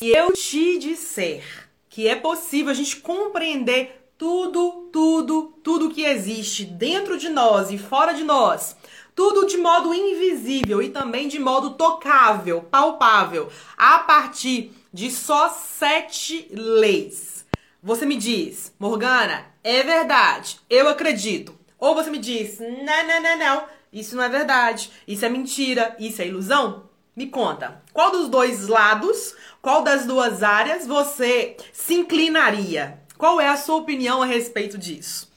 Se eu te disser que é possível a gente compreender tudo, tudo, tudo que existe dentro de nós e fora de nós, tudo de modo invisível e também de modo tocável, palpável, a partir de só sete leis. Você me diz, Morgana, é verdade, eu acredito. Ou você me diz, não, não, não, não, isso não é verdade, isso é mentira, isso é ilusão? Me conta, qual dos dois lados, qual das duas áreas você se inclinaria? Qual é a sua opinião a respeito disso?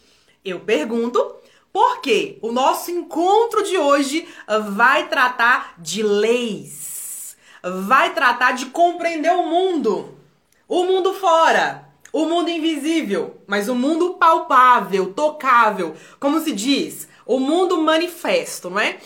Eu pergunto porque o nosso encontro de hoje vai tratar de leis, vai tratar de compreender o mundo, o mundo fora, o mundo invisível, mas o mundo palpável, tocável, como se diz, o mundo manifesto, não é?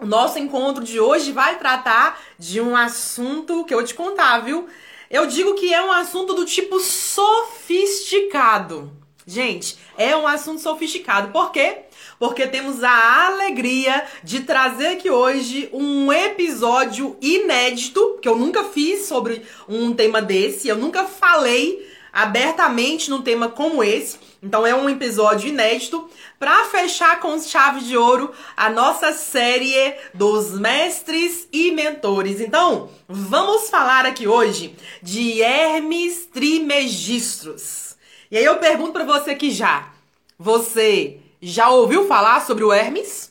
O nosso encontro de hoje vai tratar de um assunto que eu te contar, viu? Eu digo que é um assunto do tipo sofisticado. Gente, é um assunto sofisticado. Por quê? Porque temos a alegria de trazer aqui hoje um episódio inédito, que eu nunca fiz sobre um tema desse, eu nunca falei abertamente num tema como esse. Então é um episódio inédito para fechar com chave de ouro a nossa série dos mestres e mentores. Então, vamos falar aqui hoje de Hermes Trimegistros. E aí eu pergunto para você aqui já, você já ouviu falar sobre o Hermes?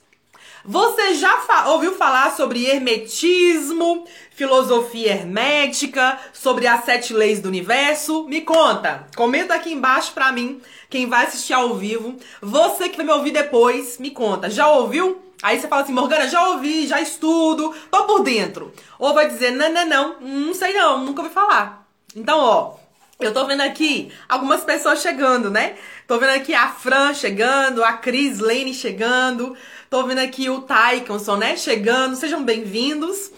Você já fa ouviu falar sobre hermetismo, filosofia hermética, sobre as sete leis do universo? Me conta, comenta aqui embaixo pra mim, quem vai assistir ao vivo. Você que vai me ouvir depois, me conta, já ouviu? Aí você fala assim, Morgana, já ouvi, já estudo, tô por dentro. Ou vai dizer, não, não, não, não sei não, nunca ouvi falar. Então, ó, eu tô vendo aqui algumas pessoas chegando, né? Tô vendo aqui a Fran chegando, a Cris Lane chegando. Tô vendo aqui o Taikonson, né? Chegando. Sejam bem-vindos.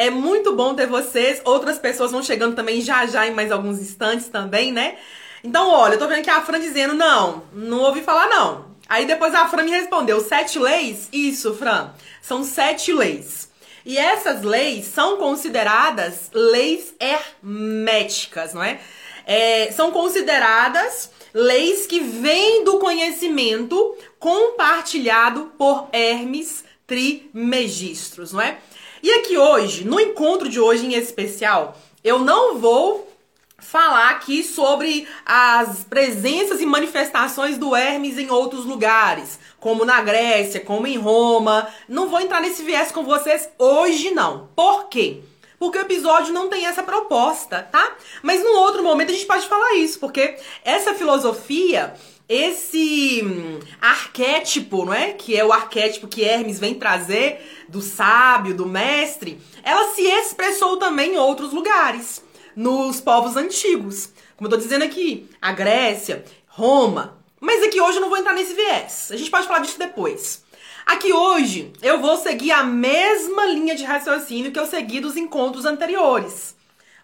É muito bom ter vocês. Outras pessoas vão chegando também já já em mais alguns instantes também, né? Então, olha, eu tô vendo aqui a Fran dizendo, não, não ouvi falar não. Aí depois a Fran me respondeu, sete leis? Isso, Fran, são sete leis. E essas leis são consideradas leis herméticas, não é? é são consideradas leis que vêm do conhecimento compartilhado por Hermes Trimegistros, não é? E aqui hoje, no encontro de hoje em especial, eu não vou falar aqui sobre as presenças e manifestações do Hermes em outros lugares, como na Grécia, como em Roma. Não vou entrar nesse viés com vocês hoje não. Por quê? Porque o episódio não tem essa proposta, tá? Mas num outro momento a gente pode falar isso, porque essa filosofia, esse hum, arquétipo, não é? Que é o arquétipo que Hermes vem trazer do sábio, do mestre, ela se expressou também em outros lugares nos povos antigos. Como eu tô dizendo aqui, a Grécia, Roma. Mas aqui hoje eu não vou entrar nesse viés. A gente pode falar disso depois. Aqui hoje eu vou seguir a mesma linha de raciocínio que eu segui dos encontros anteriores.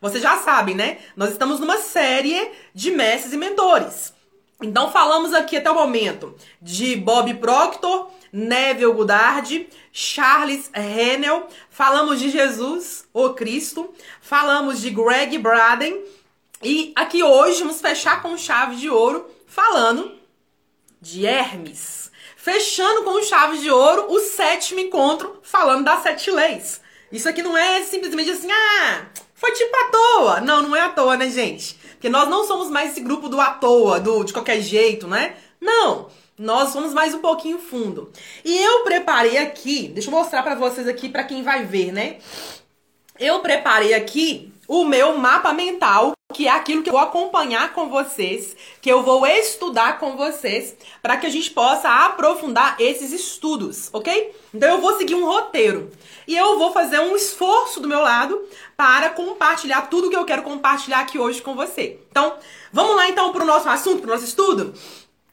Vocês já sabem, né? Nós estamos numa série de mestres e mentores. Então falamos aqui até o momento de Bob Proctor, Neville Goddard, Charles Hennel, falamos de Jesus, o Cristo, falamos de Greg Braden e aqui hoje vamos fechar com chave de ouro falando de Hermes. Fechando com chave de ouro o sétimo encontro falando das sete leis. Isso aqui não é simplesmente assim, ah, foi tipo à toa. Não, não é à toa, né, gente? Porque nós não somos mais esse grupo do à toa, do de qualquer jeito, né? Não nós vamos mais um pouquinho fundo. E eu preparei aqui, deixa eu mostrar para vocês aqui para quem vai ver, né? Eu preparei aqui o meu mapa mental, que é aquilo que eu vou acompanhar com vocês, que eu vou estudar com vocês, para que a gente possa aprofundar esses estudos, ok? Então eu vou seguir um roteiro e eu vou fazer um esforço do meu lado para compartilhar tudo que eu quero compartilhar aqui hoje com você. Então, vamos lá então para o nosso assunto, para o nosso estudo?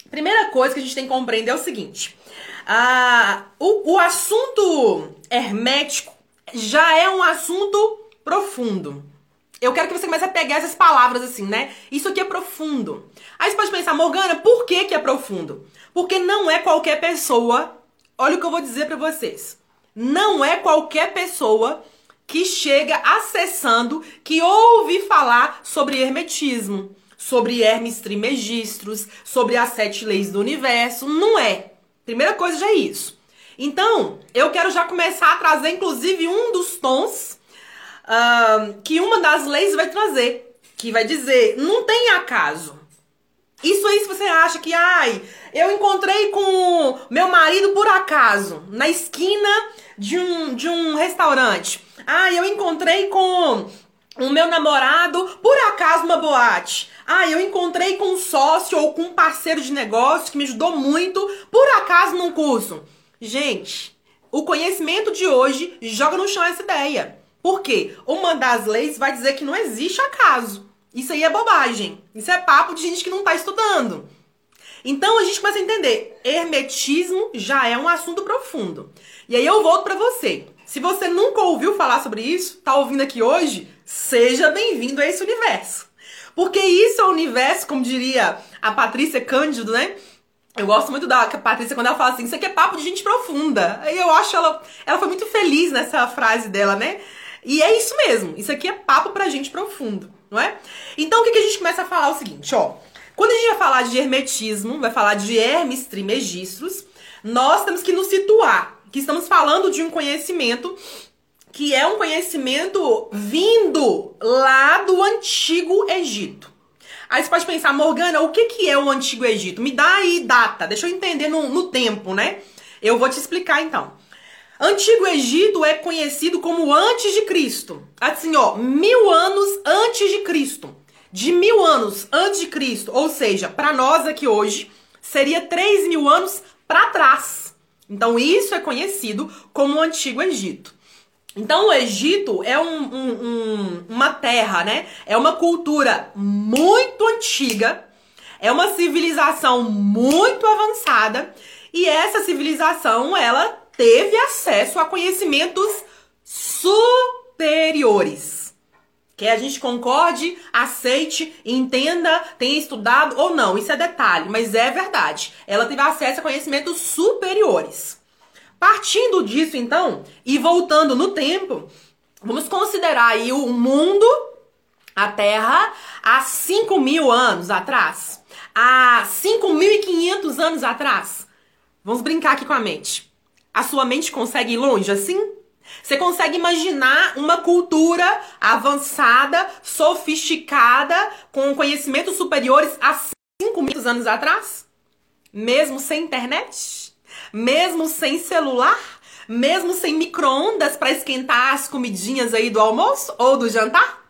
Primeira coisa que a gente tem que compreender é o seguinte: ah, o, o assunto hermético já é um assunto profundo. Eu quero que você comece a pegar essas palavras assim, né? Isso aqui é profundo. Aí você pode pensar, Morgana, por que, que é profundo? Porque não é qualquer pessoa. Olha o que eu vou dizer para vocês. Não é qualquer pessoa que chega acessando, que ouve falar sobre hermetismo, sobre Hermes Trismegistros, sobre as sete leis do universo. Não é. Primeira coisa já é isso. Então, eu quero já começar a trazer, inclusive, um dos tons uh, que uma das leis vai trazer. Que vai dizer, não tem acaso. Isso aí, se você acha que, ai, eu encontrei com meu marido por acaso, na esquina de um, de um restaurante. Ah, eu encontrei com o meu namorado por acaso uma boate. Ah, eu encontrei com um sócio ou com um parceiro de negócio que me ajudou muito por acaso num curso. Gente, o conhecimento de hoje joga no chão essa ideia. Por quê? Uma das leis vai dizer que não existe acaso. Isso aí é bobagem. Isso é papo de gente que não está estudando. Então a gente começa a entender, hermetismo já é um assunto profundo. E aí eu volto para você. Se você nunca ouviu falar sobre isso, tá ouvindo aqui hoje, seja bem-vindo a esse universo. Porque isso é o universo, como diria a Patrícia Cândido, né? Eu gosto muito da Patrícia quando ela fala assim, isso aqui é papo de gente profunda. Aí eu acho ela, ela foi muito feliz nessa frase dela, né? E é isso mesmo, isso aqui é papo pra gente profundo, não é? Então o que, que a gente começa a falar é o seguinte, ó. Quando a gente vai falar de hermetismo, vai falar de Hermes Trismegistros, nós temos que nos situar que estamos falando de um conhecimento que é um conhecimento vindo lá do antigo Egito. Aí você pode pensar, Morgana, o que, que é o antigo Egito? Me dá aí data, deixa eu entender no, no tempo, né? Eu vou te explicar então. Antigo Egito é conhecido como antes de Cristo. Assim, ó, mil anos antes de Cristo de mil anos antes de Cristo, ou seja, para nós aqui hoje, seria três mil anos para trás. Então isso é conhecido como o Antigo Egito. Então o Egito é um, um, um, uma terra, né? É uma cultura muito antiga, é uma civilização muito avançada e essa civilização ela teve acesso a conhecimentos superiores. Que a gente concorde, aceite, entenda, tenha estudado ou não. Isso é detalhe, mas é verdade. Ela teve acesso a conhecimentos superiores. Partindo disso, então, e voltando no tempo, vamos considerar aí o mundo, a Terra, há 5 mil anos atrás. Há 5.500 anos atrás. Vamos brincar aqui com a mente. A sua mente consegue ir longe assim? Você consegue imaginar uma cultura avançada, sofisticada, com conhecimentos superiores há 5 mil anos atrás? Mesmo sem internet? Mesmo sem celular? Mesmo sem micro-ondas para esquentar as comidinhas aí do almoço ou do jantar?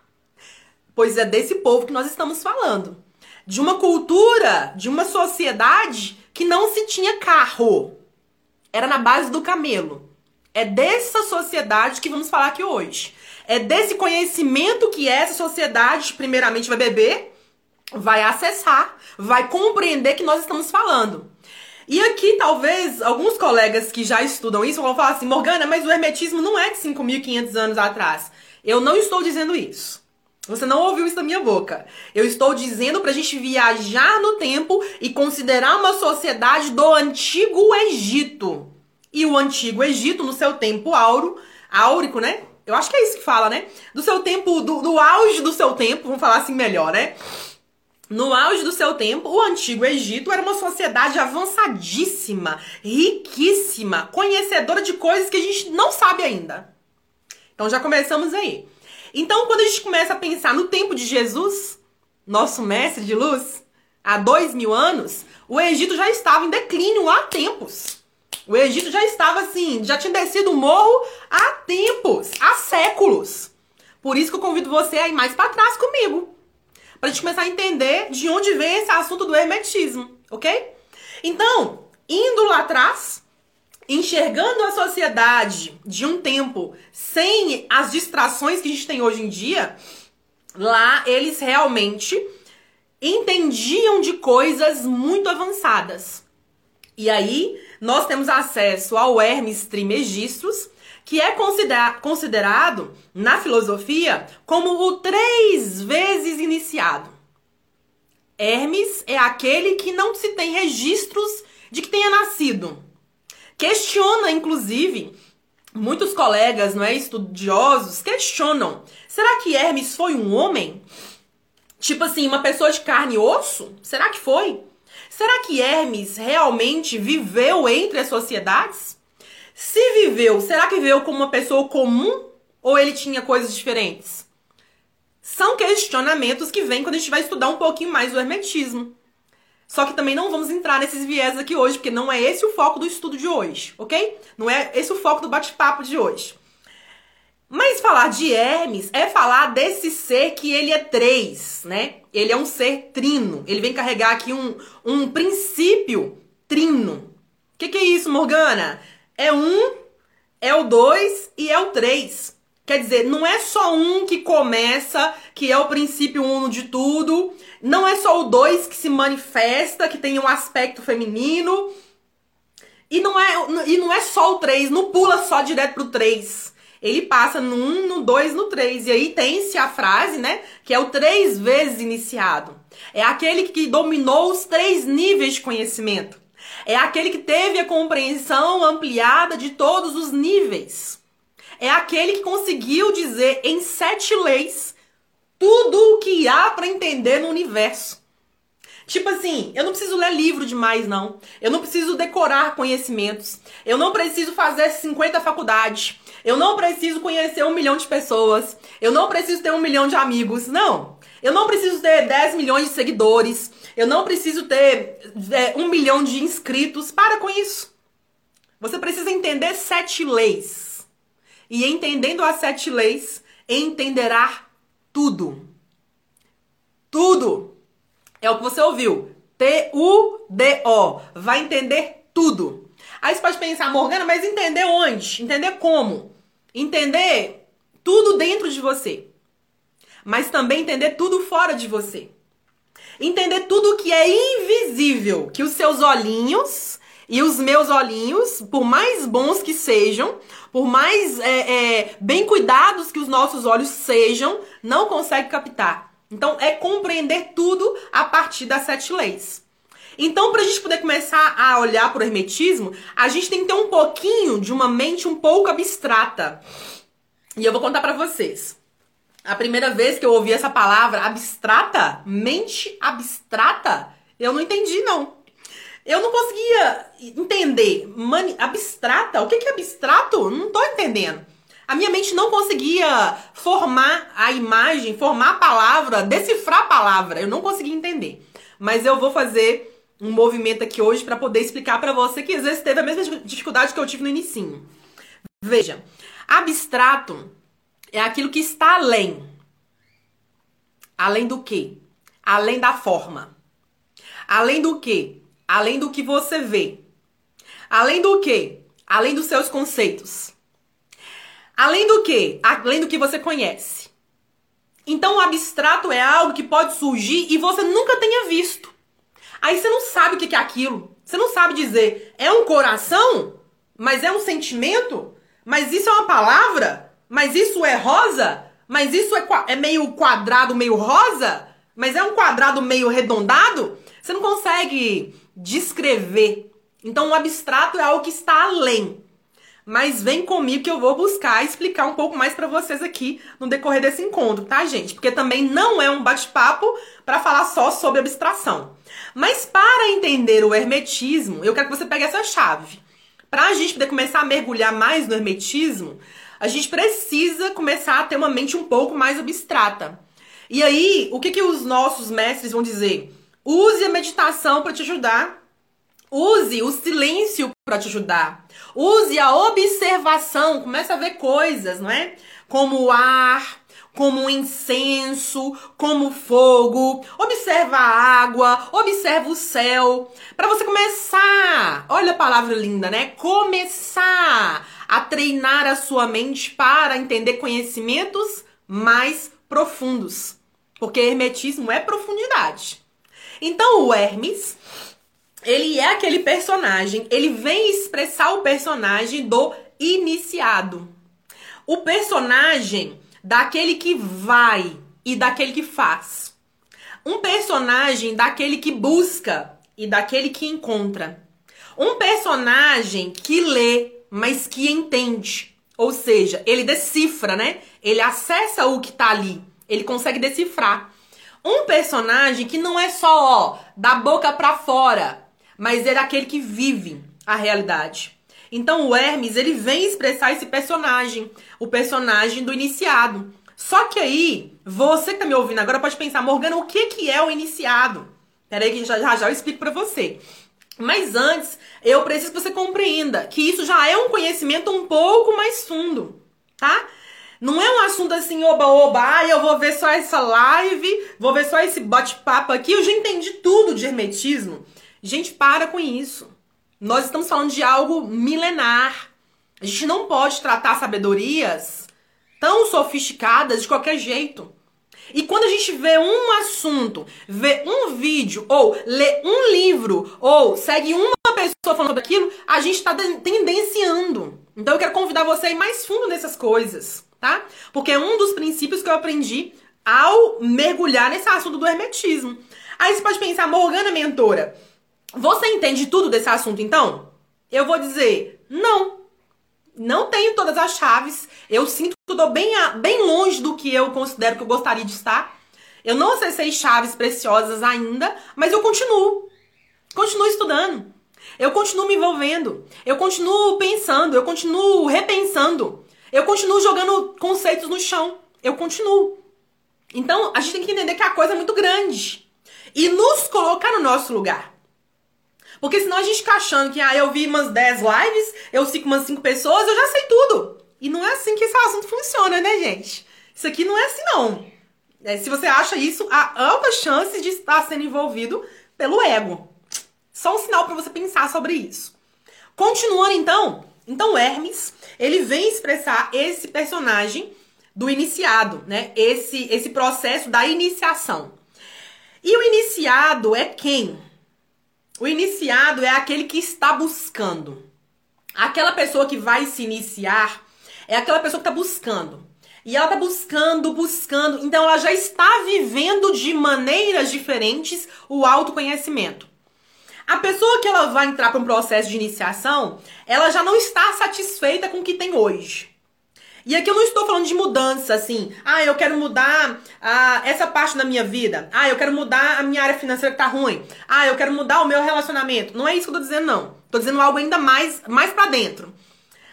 Pois é desse povo que nós estamos falando. De uma cultura, de uma sociedade que não se tinha carro. Era na base do camelo. É dessa sociedade que vamos falar aqui hoje. É desse conhecimento que essa sociedade, primeiramente, vai beber, vai acessar, vai compreender que nós estamos falando. E aqui, talvez, alguns colegas que já estudam isso vão falar assim: Morgana, mas o hermetismo não é de 5.500 anos atrás. Eu não estou dizendo isso. Você não ouviu isso da minha boca. Eu estou dizendo para a gente viajar no tempo e considerar uma sociedade do antigo Egito. E o antigo Egito, no seu tempo áurico, né? Eu acho que é isso que fala, né? Do seu tempo, do, do auge do seu tempo, vamos falar assim melhor, né? No auge do seu tempo, o antigo Egito era uma sociedade avançadíssima, riquíssima, conhecedora de coisas que a gente não sabe ainda. Então já começamos aí. Então, quando a gente começa a pensar no tempo de Jesus, nosso mestre de luz, há dois mil anos, o Egito já estava em declínio há tempos. O Egito já estava assim, já tinha descido o morro há tempos, há séculos. Por isso que eu convido você a ir mais para trás comigo. Pra gente começar a entender de onde vem esse assunto do hermetismo, ok? Então, indo lá atrás, enxergando a sociedade de um tempo sem as distrações que a gente tem hoje em dia, lá eles realmente entendiam de coisas muito avançadas. E aí, nós temos acesso ao Hermes Trismegistros, que é considera considerado na filosofia como o três vezes iniciado. Hermes é aquele que não se tem registros de que tenha nascido. Questiona, inclusive, muitos colegas, não é, estudiosos questionam: será que Hermes foi um homem? Tipo assim, uma pessoa de carne e osso? Será que foi? Será que Hermes realmente viveu entre as sociedades? Se viveu, será que viveu como uma pessoa comum ou ele tinha coisas diferentes? São questionamentos que vêm quando a gente vai estudar um pouquinho mais o hermetismo. Só que também não vamos entrar nesses viés aqui hoje, porque não é esse o foco do estudo de hoje, ok? Não é esse o foco do bate-papo de hoje. Mas falar de Hermes é falar desse ser que ele é três, né? Ele é um ser trino. Ele vem carregar aqui um, um princípio trino. O que, que é isso, Morgana? É um, é o dois e é o três. Quer dizer, não é só um que começa, que é o princípio uno de tudo. Não é só o dois que se manifesta, que tem um aspecto feminino. E não é, e não é só o três, não pula só direto pro três ele passa no 1, no 2, no 3. E aí tem-se a frase, né? Que é o três vezes iniciado. É aquele que dominou os três níveis de conhecimento. É aquele que teve a compreensão ampliada de todos os níveis. É aquele que conseguiu dizer em sete leis tudo o que há para entender no universo. Tipo assim, eu não preciso ler livro demais, não. Eu não preciso decorar conhecimentos. Eu não preciso fazer 50 faculdades. Eu não preciso conhecer um milhão de pessoas. Eu não preciso ter um milhão de amigos. Não. Eu não preciso ter 10 milhões de seguidores. Eu não preciso ter é, um milhão de inscritos. Para com isso. Você precisa entender sete leis. E entendendo as sete leis, entenderá tudo. Tudo. É o que você ouviu. T-U-D-O. Vai entender tudo. Aí você pode pensar, Morgana, mas entender onde? Entender como? entender tudo dentro de você, mas também entender tudo fora de você. Entender tudo que é invisível, que os seus olhinhos e os meus olhinhos, por mais bons que sejam, por mais é, é, bem cuidados que os nossos olhos sejam, não consegue captar. Então, é compreender tudo a partir das sete leis. Então, para a gente poder começar a olhar para o hermetismo, a gente tem que ter um pouquinho de uma mente um pouco abstrata. E eu vou contar para vocês. A primeira vez que eu ouvi essa palavra abstrata, mente abstrata, eu não entendi não. Eu não conseguia entender. Mani, abstrata? O que é abstrato? Não tô entendendo. A minha mente não conseguia formar a imagem, formar a palavra, decifrar a palavra. Eu não conseguia entender. Mas eu vou fazer um movimento aqui hoje para poder explicar para você que às vezes teve a mesma dificuldade que eu tive no inicinho. Veja, abstrato é aquilo que está além. Além do que? Além da forma. Além do que? Além do que você vê. Além do que? Além dos seus conceitos. Além do que? Além do que você conhece. Então, o abstrato é algo que pode surgir e você nunca tenha visto. Aí você não sabe o que é aquilo. Você não sabe dizer, é um coração? Mas é um sentimento? Mas isso é uma palavra? Mas isso é rosa? Mas isso é, é meio quadrado, meio rosa? Mas é um quadrado meio arredondado? Você não consegue descrever. Então, o abstrato é algo que está além. Mas vem comigo que eu vou buscar explicar um pouco mais para vocês aqui no decorrer desse encontro, tá, gente? Porque também não é um bate-papo para falar só sobre abstração. Mas para entender o hermetismo, eu quero que você pegue essa chave. Para a gente poder começar a mergulhar mais no hermetismo, a gente precisa começar a ter uma mente um pouco mais abstrata. E aí, o que, que os nossos mestres vão dizer? Use a meditação para te ajudar. Use o silêncio para te ajudar. Use a observação, comece a ver coisas, não é? Como o ar, como incenso, como fogo. Observa a água, observa o céu, para você começar. Olha a palavra linda, né? Começar a treinar a sua mente para entender conhecimentos mais profundos. Porque hermetismo é profundidade. Então o Hermes, ele é aquele personagem, ele vem expressar o personagem do iniciado. O personagem daquele que vai e daquele que faz. Um personagem daquele que busca e daquele que encontra. Um personagem que lê, mas que entende. Ou seja, ele decifra, né? Ele acessa o que tá ali. Ele consegue decifrar. Um personagem que não é só ó, da boca para fora, mas é aquele que vive a realidade. Então o Hermes, ele vem expressar esse personagem, o personagem do iniciado. Só que aí, você que tá me ouvindo agora pode pensar, Morgana, o que que é o iniciado? Peraí que já já, já eu explico para você. Mas antes, eu preciso que você compreenda que isso já é um conhecimento um pouco mais fundo, tá? Não é um assunto assim, oba, oba, ah, eu vou ver só essa live, vou ver só esse bate-papo aqui, eu já entendi tudo de hermetismo. Gente, para com isso. Nós estamos falando de algo milenar. A gente não pode tratar sabedorias tão sofisticadas de qualquer jeito. E quando a gente vê um assunto, vê um vídeo, ou lê um livro, ou segue uma pessoa falando sobre aquilo, a gente está tendenciando. Então eu quero convidar você a ir mais fundo nessas coisas, tá? Porque é um dos princípios que eu aprendi ao mergulhar nesse assunto do hermetismo. Aí você pode pensar, Morgana mentora, você entende tudo desse assunto então? Eu vou dizer, não. Não tenho todas as chaves. Eu sinto que estou bem, bem longe do que eu considero que eu gostaria de estar. Eu não acessei chaves preciosas ainda, mas eu continuo. Continuo estudando. Eu continuo me envolvendo. Eu continuo pensando. Eu continuo repensando. Eu continuo jogando conceitos no chão. Eu continuo. Então, a gente tem que entender que a coisa é muito grande. E nos colocar no nosso lugar. Porque senão a gente fica achando que, ah, eu vi umas 10 lives, eu sigo umas 5 pessoas, eu já sei tudo. E não é assim que esse assunto funciona, né, gente? Isso aqui não é assim, não. É, se você acha isso, há alta chance de estar sendo envolvido pelo ego. Só um sinal para você pensar sobre isso. Continuando então, então Hermes, ele vem expressar esse personagem do iniciado, né? Esse esse processo da iniciação. E o iniciado é quem? O iniciado é aquele que está buscando. Aquela pessoa que vai se iniciar é aquela pessoa que está buscando. E ela está buscando, buscando. Então ela já está vivendo de maneiras diferentes o autoconhecimento. A pessoa que ela vai entrar para um processo de iniciação, ela já não está satisfeita com o que tem hoje. E aqui eu não estou falando de mudança, assim. Ah, eu quero mudar ah, essa parte da minha vida. Ah, eu quero mudar a minha área financeira que tá ruim. Ah, eu quero mudar o meu relacionamento. Não é isso que eu tô dizendo, não. Tô dizendo algo ainda mais, mais para dentro.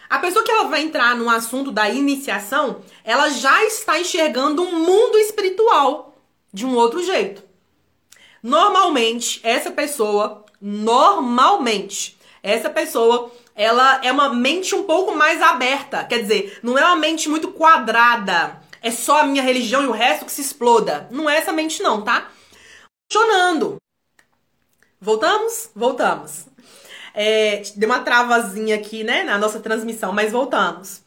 A pessoa que ela vai entrar no assunto da iniciação, ela já está enxergando um mundo espiritual de um outro jeito. Normalmente, essa pessoa, normalmente, essa pessoa ela é uma mente um pouco mais aberta. Quer dizer, não é uma mente muito quadrada. É só a minha religião e o resto que se exploda. Não é essa mente, não, tá? Funcionando. Voltamos? Voltamos. É, deu uma travazinha aqui, né, na nossa transmissão, mas voltamos.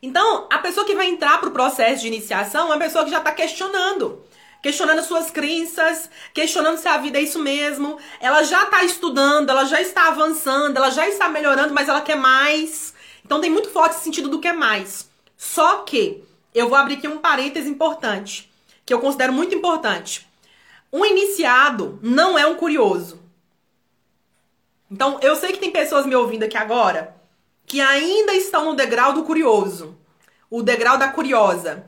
Então, a pessoa que vai entrar pro processo de iniciação é uma pessoa que já está questionando questionando suas crenças, questionando se a vida é isso mesmo. Ela já está estudando, ela já está avançando, ela já está melhorando, mas ela quer mais. Então tem muito forte sentido do que é mais. Só que eu vou abrir aqui um parêntese importante, que eu considero muito importante. Um iniciado não é um curioso. Então, eu sei que tem pessoas me ouvindo aqui agora que ainda estão no degrau do curioso, o degrau da curiosa.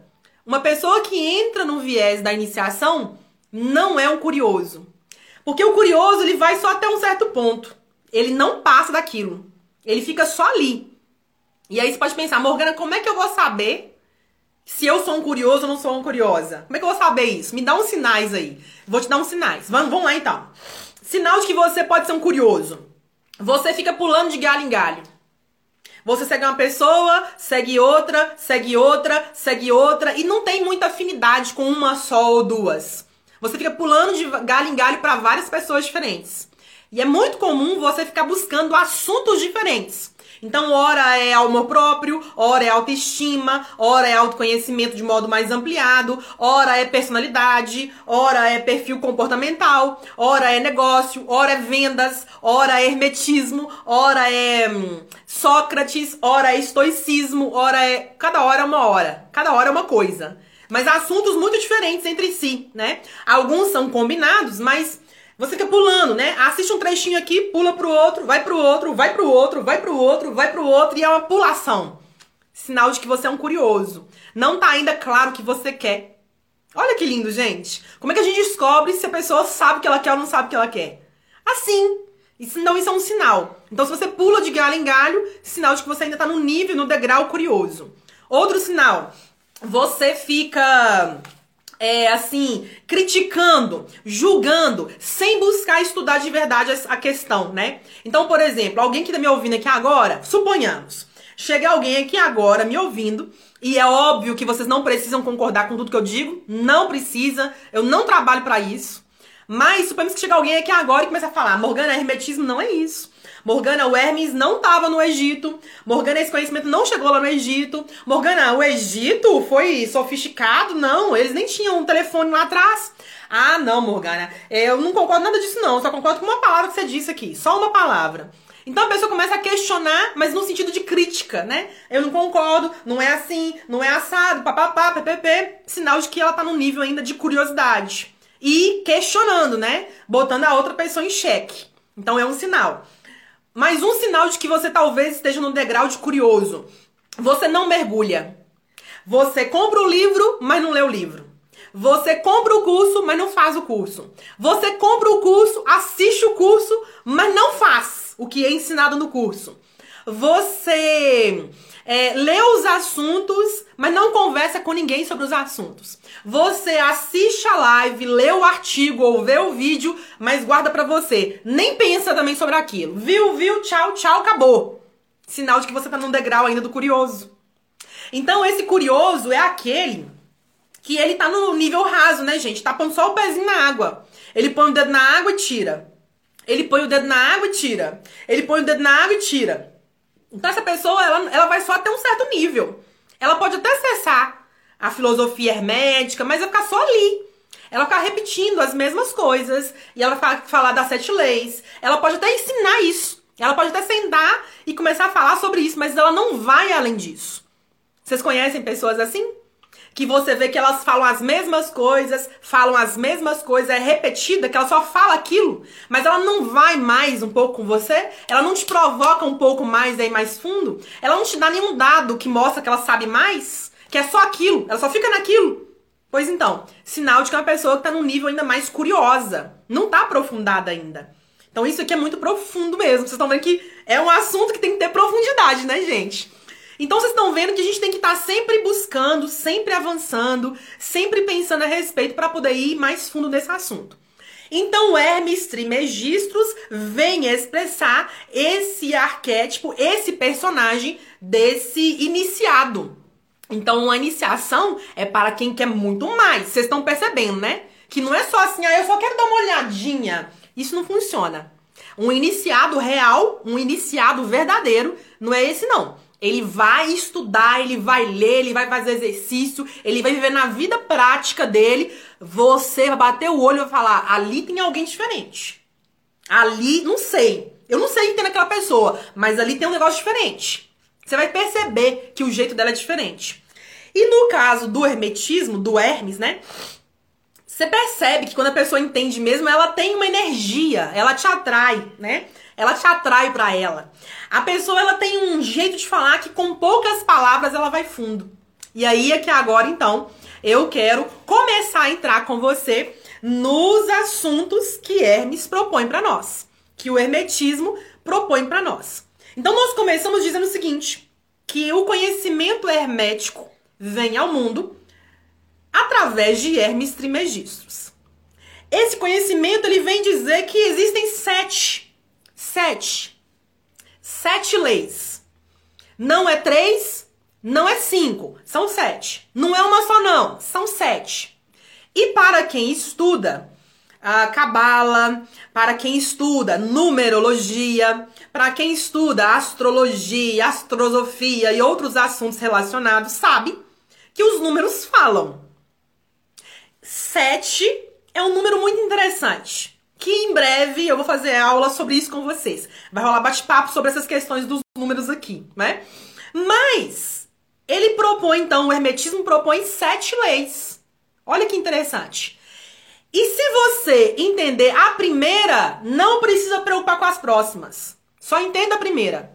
Uma pessoa que entra no viés da iniciação não é um curioso. Porque o curioso, ele vai só até um certo ponto. Ele não passa daquilo. Ele fica só ali. E aí você pode pensar, Morgana, como é que eu vou saber se eu sou um curioso ou não sou uma curiosa? Como é que eu vou saber isso? Me dá uns sinais aí. Vou te dar uns sinais. Vamos, vamos lá então. Sinal de que você pode ser um curioso. Você fica pulando de galho em galho. Você segue uma pessoa, segue outra, segue outra, segue outra e não tem muita afinidade com uma só ou duas. Você fica pulando de galho em galho para várias pessoas diferentes. E é muito comum você ficar buscando assuntos diferentes. Então, ora é amor próprio, ora é autoestima, ora é autoconhecimento de modo mais ampliado, ora é personalidade, ora é perfil comportamental, ora é negócio, ora é vendas, ora é hermetismo, ora é hum, Sócrates, ora é estoicismo, ora é. Cada hora é uma hora, cada hora é uma coisa. Mas assuntos muito diferentes entre si, né? Alguns são combinados, mas você fica pulando, né? Assiste um trechinho aqui, pula pro outro, vai pro outro, vai pro outro, vai pro outro, vai pro outro, e é uma pulação. Sinal de que você é um curioso. Não tá ainda claro o que você quer. Olha que lindo, gente. Como é que a gente descobre se a pessoa sabe o que ela quer ou não sabe o que ela quer? Assim. Então isso é um sinal. Então se você pula de galho em galho, sinal de que você ainda tá no nível, no degrau curioso. Outro sinal. Você fica é, assim, criticando, julgando, sem buscar estudar de verdade a questão, né? Então, por exemplo, alguém que tá me ouvindo aqui agora, suponhamos, chega alguém aqui agora me ouvindo, e é óbvio que vocês não precisam concordar com tudo que eu digo, não precisa, eu não trabalho para isso. Mas suponhamos que chega alguém aqui agora e começa a falar, Morgana, hermetismo não é isso. Morgana, o Hermes não estava no Egito. Morgana, esse conhecimento não chegou lá no Egito. Morgana, o Egito foi sofisticado? Não, eles nem tinham um telefone lá atrás. Ah, não, Morgana, eu não concordo nada disso não. Só concordo com uma palavra que você disse aqui. Só uma palavra. Então a pessoa começa a questionar, mas no sentido de crítica, né? Eu não concordo, não é assim, não é assado, papapá, ppp. Sinal de que ela tá num nível ainda de curiosidade. E questionando, né? Botando a outra pessoa em xeque. Então é um sinal. Mais um sinal de que você talvez esteja no degrau de curioso. Você não mergulha. Você compra o livro, mas não lê o livro. Você compra o curso, mas não faz o curso. Você compra o curso, assiste o curso, mas não faz o que é ensinado no curso. Você é, lê os assuntos, mas não conversa com ninguém sobre os assuntos. Você assiste a live, lê o artigo ou vê o vídeo, mas guarda para você. Nem pensa também sobre aquilo. Viu, viu, tchau, tchau, acabou. Sinal de que você tá num degrau ainda do curioso. Então, esse curioso é aquele que ele tá no nível raso, né, gente? Tá pondo só o pezinho na água. Ele põe o dedo na água e tira. Ele põe o dedo na água e tira. Ele põe o dedo na água e tira. Então, essa pessoa, ela, ela vai só até um certo nível. Ela pode até acessar a filosofia hermética, mas vai ficar só ali. Ela vai ficar repetindo as mesmas coisas e ela vai falar das sete leis. Ela pode até ensinar isso. Ela pode até sentar e começar a falar sobre isso, mas ela não vai além disso. Vocês conhecem pessoas assim? Que você vê que elas falam as mesmas coisas, falam as mesmas coisas, é repetida, que ela só fala aquilo, mas ela não vai mais um pouco com você, ela não te provoca um pouco mais aí mais fundo, ela não te dá nenhum dado que mostra que ela sabe mais que é só aquilo, ela só fica naquilo. Pois então, sinal de que é uma pessoa que está num nível ainda mais curiosa, não está aprofundada ainda. Então isso aqui é muito profundo mesmo. Vocês estão vendo que é um assunto que tem que ter profundidade, né, gente? Então vocês estão vendo que a gente tem que estar tá sempre buscando, sempre avançando, sempre pensando a respeito para poder ir mais fundo nesse assunto. Então, Hermes Trismegistus vem expressar esse arquétipo, esse personagem desse iniciado, então, a iniciação é para quem quer muito mais. Vocês estão percebendo, né? Que não é só assim, ah, eu só quero dar uma olhadinha. Isso não funciona. Um iniciado real, um iniciado verdadeiro, não é esse não. Ele vai estudar, ele vai ler, ele vai fazer exercício, ele vai viver na vida prática dele. Você vai bater o olho e vai falar: ali tem alguém diferente. Ali, não sei. Eu não sei quem tem naquela pessoa, mas ali tem um negócio diferente. Você vai perceber que o jeito dela é diferente. E no caso do hermetismo, do Hermes, né? Você percebe que quando a pessoa entende mesmo, ela tem uma energia, ela te atrai, né? Ela te atrai para ela. A pessoa ela tem um jeito de falar que com poucas palavras ela vai fundo. E aí é que agora então eu quero começar a entrar com você nos assuntos que Hermes propõe para nós, que o hermetismo propõe para nós. Então nós começamos dizendo o seguinte, que o conhecimento hermético vem ao mundo através de Hermes Trismegistus. Esse conhecimento ele vem dizer que existem sete, sete, sete leis. Não é três, não é cinco, são sete. Não é uma só não, são sete. E para quem estuda a cabala, para quem estuda numerologia, para quem estuda astrologia, astrosofia e outros assuntos relacionados, sabe que os números falam. Sete é um número muito interessante. Que em breve eu vou fazer aula sobre isso com vocês. Vai rolar bate-papo sobre essas questões dos números aqui, né? Mas ele propõe, então, o Hermetismo propõe sete leis. Olha que interessante. E se você entender a primeira, não precisa preocupar com as próximas. Só entenda a primeira.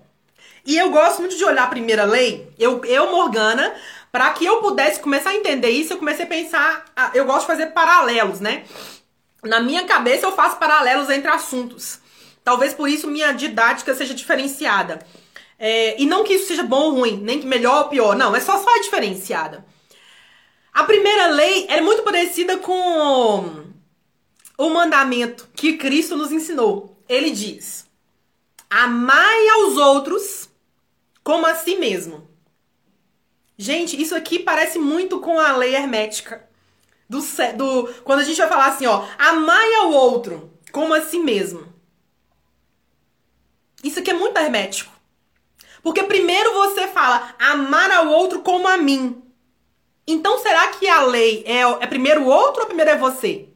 E eu gosto muito de olhar a primeira lei, eu, eu Morgana, para que eu pudesse começar a entender isso, eu comecei a pensar, eu gosto de fazer paralelos, né? Na minha cabeça eu faço paralelos entre assuntos. Talvez por isso minha didática seja diferenciada. É, e não que isso seja bom ou ruim, nem que melhor ou pior, não, é só só diferenciada. A primeira lei é muito parecida com o mandamento que Cristo nos ensinou. Ele diz: Amai aos outros como a si mesmo. Gente, isso aqui parece muito com a lei hermética. Do, do, quando a gente vai falar assim, ó, amai ao outro como a si mesmo. Isso aqui é muito hermético. Porque primeiro você fala amar ao outro como a mim. Então será que a lei é, é primeiro o outro ou primeiro é você?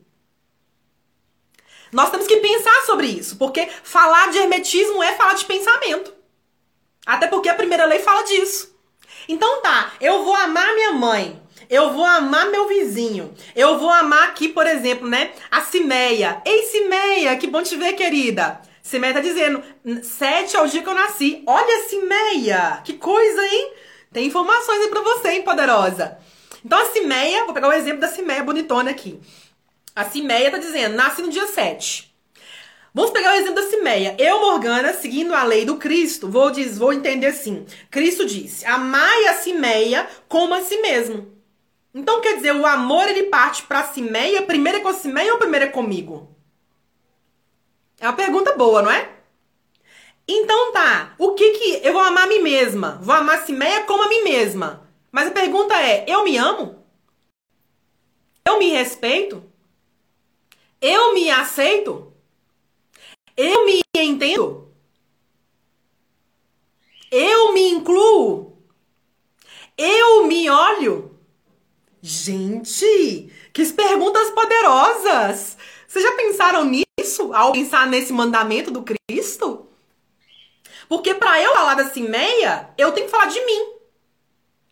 Nós temos que pensar sobre isso, porque falar de hermetismo é falar de pensamento. Até porque a primeira lei fala disso. Então tá, eu vou amar minha mãe, eu vou amar meu vizinho, eu vou amar aqui, por exemplo, né, a Cimeia. Ei, Cimeia, que bom te ver, querida. Cimeia tá dizendo, sete é o dia que eu nasci. Olha, Cimeia, que coisa, hein? Tem informações aí pra você, hein, poderosa. Então a Cimeia, vou pegar o exemplo da Cimeia bonitona aqui. A Cimeia tá dizendo, nasce no dia 7. Vamos pegar o exemplo da Cimeia. Eu, Morgana, seguindo a lei do Cristo, vou, diz, vou entender assim. Cristo disse, amai a Cimeia como a si mesmo. Então, quer dizer, o amor, ele parte pra Cimeia, primeiro é com a Cimeia ou primeiro é comigo? É uma pergunta boa, não é? Então tá, o que que... Eu vou amar a mim mesma. Vou amar a Cimeia como a mim mesma. Mas a pergunta é, eu me amo? Eu me respeito? Eu me aceito? Eu me entendo? Eu me incluo? Eu me olho? Gente, que perguntas poderosas! Vocês já pensaram nisso ao pensar nesse mandamento do Cristo? Porque para eu falar da Cimeia, eu tenho que falar de mim.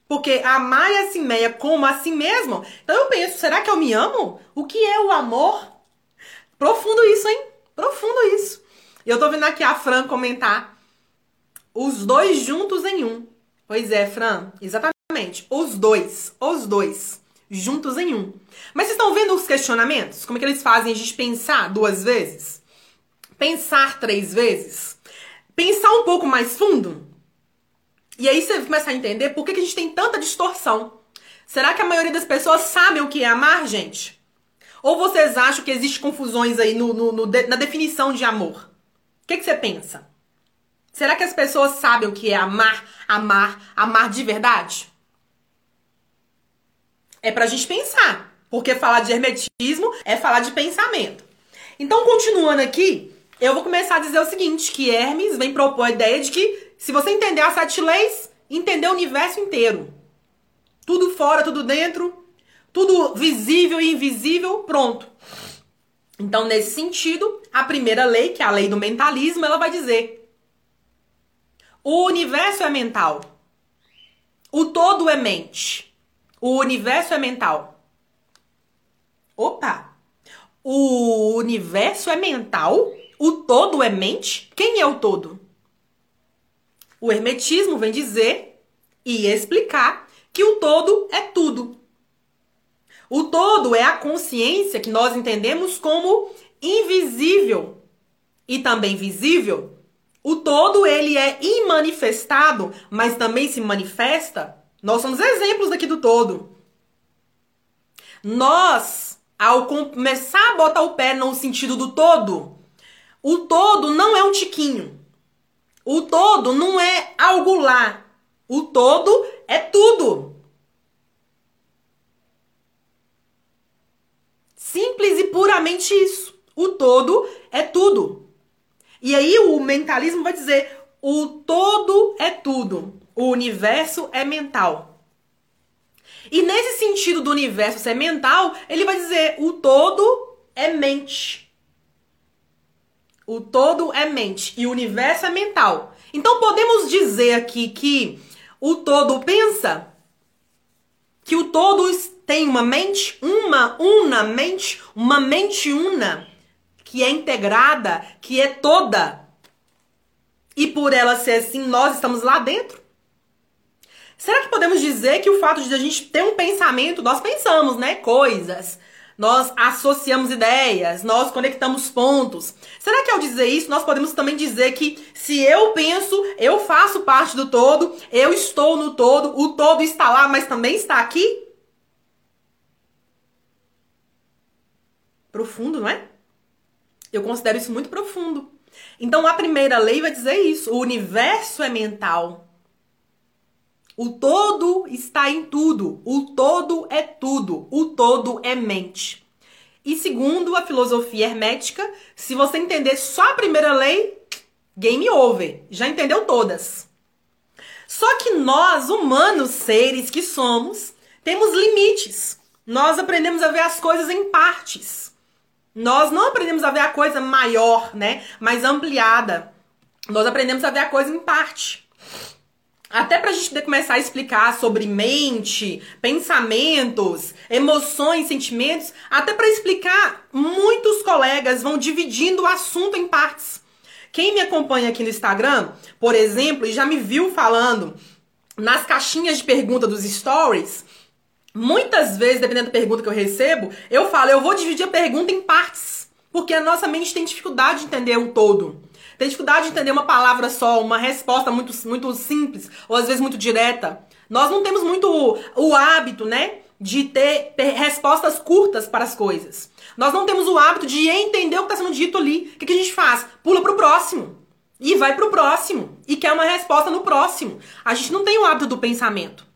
Porque amar a Cimeia como a si mesmo. Então eu penso, será que eu me amo? O que é o amor? Profundo isso, hein? Profundo isso. Eu tô vendo aqui a Fran comentar. Os dois juntos em um. Pois é, Fran, exatamente. Os dois, os dois, juntos em um. Mas vocês estão vendo os questionamentos? Como é que eles fazem a gente pensar duas vezes? Pensar três vezes? Pensar um pouco mais fundo? E aí você começa a entender por que, a gente tem tanta distorção. Será que a maioria das pessoas sabe o que é amar, gente? Ou vocês acham que existe confusões aí no, no, no na definição de amor? O que, que você pensa? Será que as pessoas sabem o que é amar, amar, amar de verdade? É pra gente pensar. Porque falar de hermetismo é falar de pensamento. Então, continuando aqui, eu vou começar a dizer o seguinte: que Hermes vem propor a ideia de que se você entender as sete leis, entender o universo inteiro. Tudo fora, tudo dentro, tudo visível e invisível, pronto. Então, nesse sentido, a primeira lei, que é a lei do mentalismo, ela vai dizer: o universo é mental. O todo é mente. O universo é mental. Opa! O universo é mental? O todo é mente? Quem é o todo? O hermetismo vem dizer e explicar que o todo é tudo. O todo é a consciência que nós entendemos como invisível e também visível. O todo ele é imanifestado, mas também se manifesta. Nós somos exemplos aqui do todo. Nós, ao começar a botar o pé no sentido do todo, o todo não é um tiquinho. O todo não é algo lá. O todo é tudo. Simples e puramente isso. O todo é tudo. E aí o mentalismo vai dizer: o todo é tudo. O universo é mental. E nesse sentido do universo ser mental, ele vai dizer: o todo é mente. O todo é mente e o universo é mental. Então podemos dizer aqui que o todo pensa, que o todo tem uma mente, uma, una mente, uma mente una, que é integrada, que é toda. e por ela ser assim, nós estamos lá dentro? Será que podemos dizer que o fato de a gente ter um pensamento, nós pensamos, né, coisas, nós associamos ideias, nós conectamos pontos. Será que ao dizer isso, nós podemos também dizer que se eu penso, eu faço parte do todo, eu estou no todo, o todo está lá, mas também está aqui? Profundo, não é? Eu considero isso muito profundo. Então a primeira lei vai dizer isso: o universo é mental. O todo está em tudo. O todo é tudo. O todo é mente. E segundo a filosofia hermética, se você entender só a primeira lei, game over. Já entendeu todas. Só que nós, humanos, seres que somos, temos limites. Nós aprendemos a ver as coisas em partes. Nós não aprendemos a ver a coisa maior, né? Mais ampliada. Nós aprendemos a ver a coisa em parte. Até pra gente poder começar a explicar sobre mente, pensamentos, emoções, sentimentos, até para explicar, muitos colegas vão dividindo o assunto em partes. Quem me acompanha aqui no Instagram, por exemplo, e já me viu falando nas caixinhas de pergunta dos stories, muitas vezes, dependendo da pergunta que eu recebo, eu falo, eu vou dividir a pergunta em partes, porque a nossa mente tem dificuldade de entender o todo. Tem dificuldade de entender uma palavra só, uma resposta muito, muito simples, ou às vezes muito direta. Nós não temos muito o, o hábito, né? De ter, respostas curtas para as coisas. Nós não temos o hábito de entender o que está sendo dito ali. O que, que a gente faz? Pula para o próximo. E vai para o próximo. E quer uma resposta no próximo. A gente não tem o hábito do pensamento.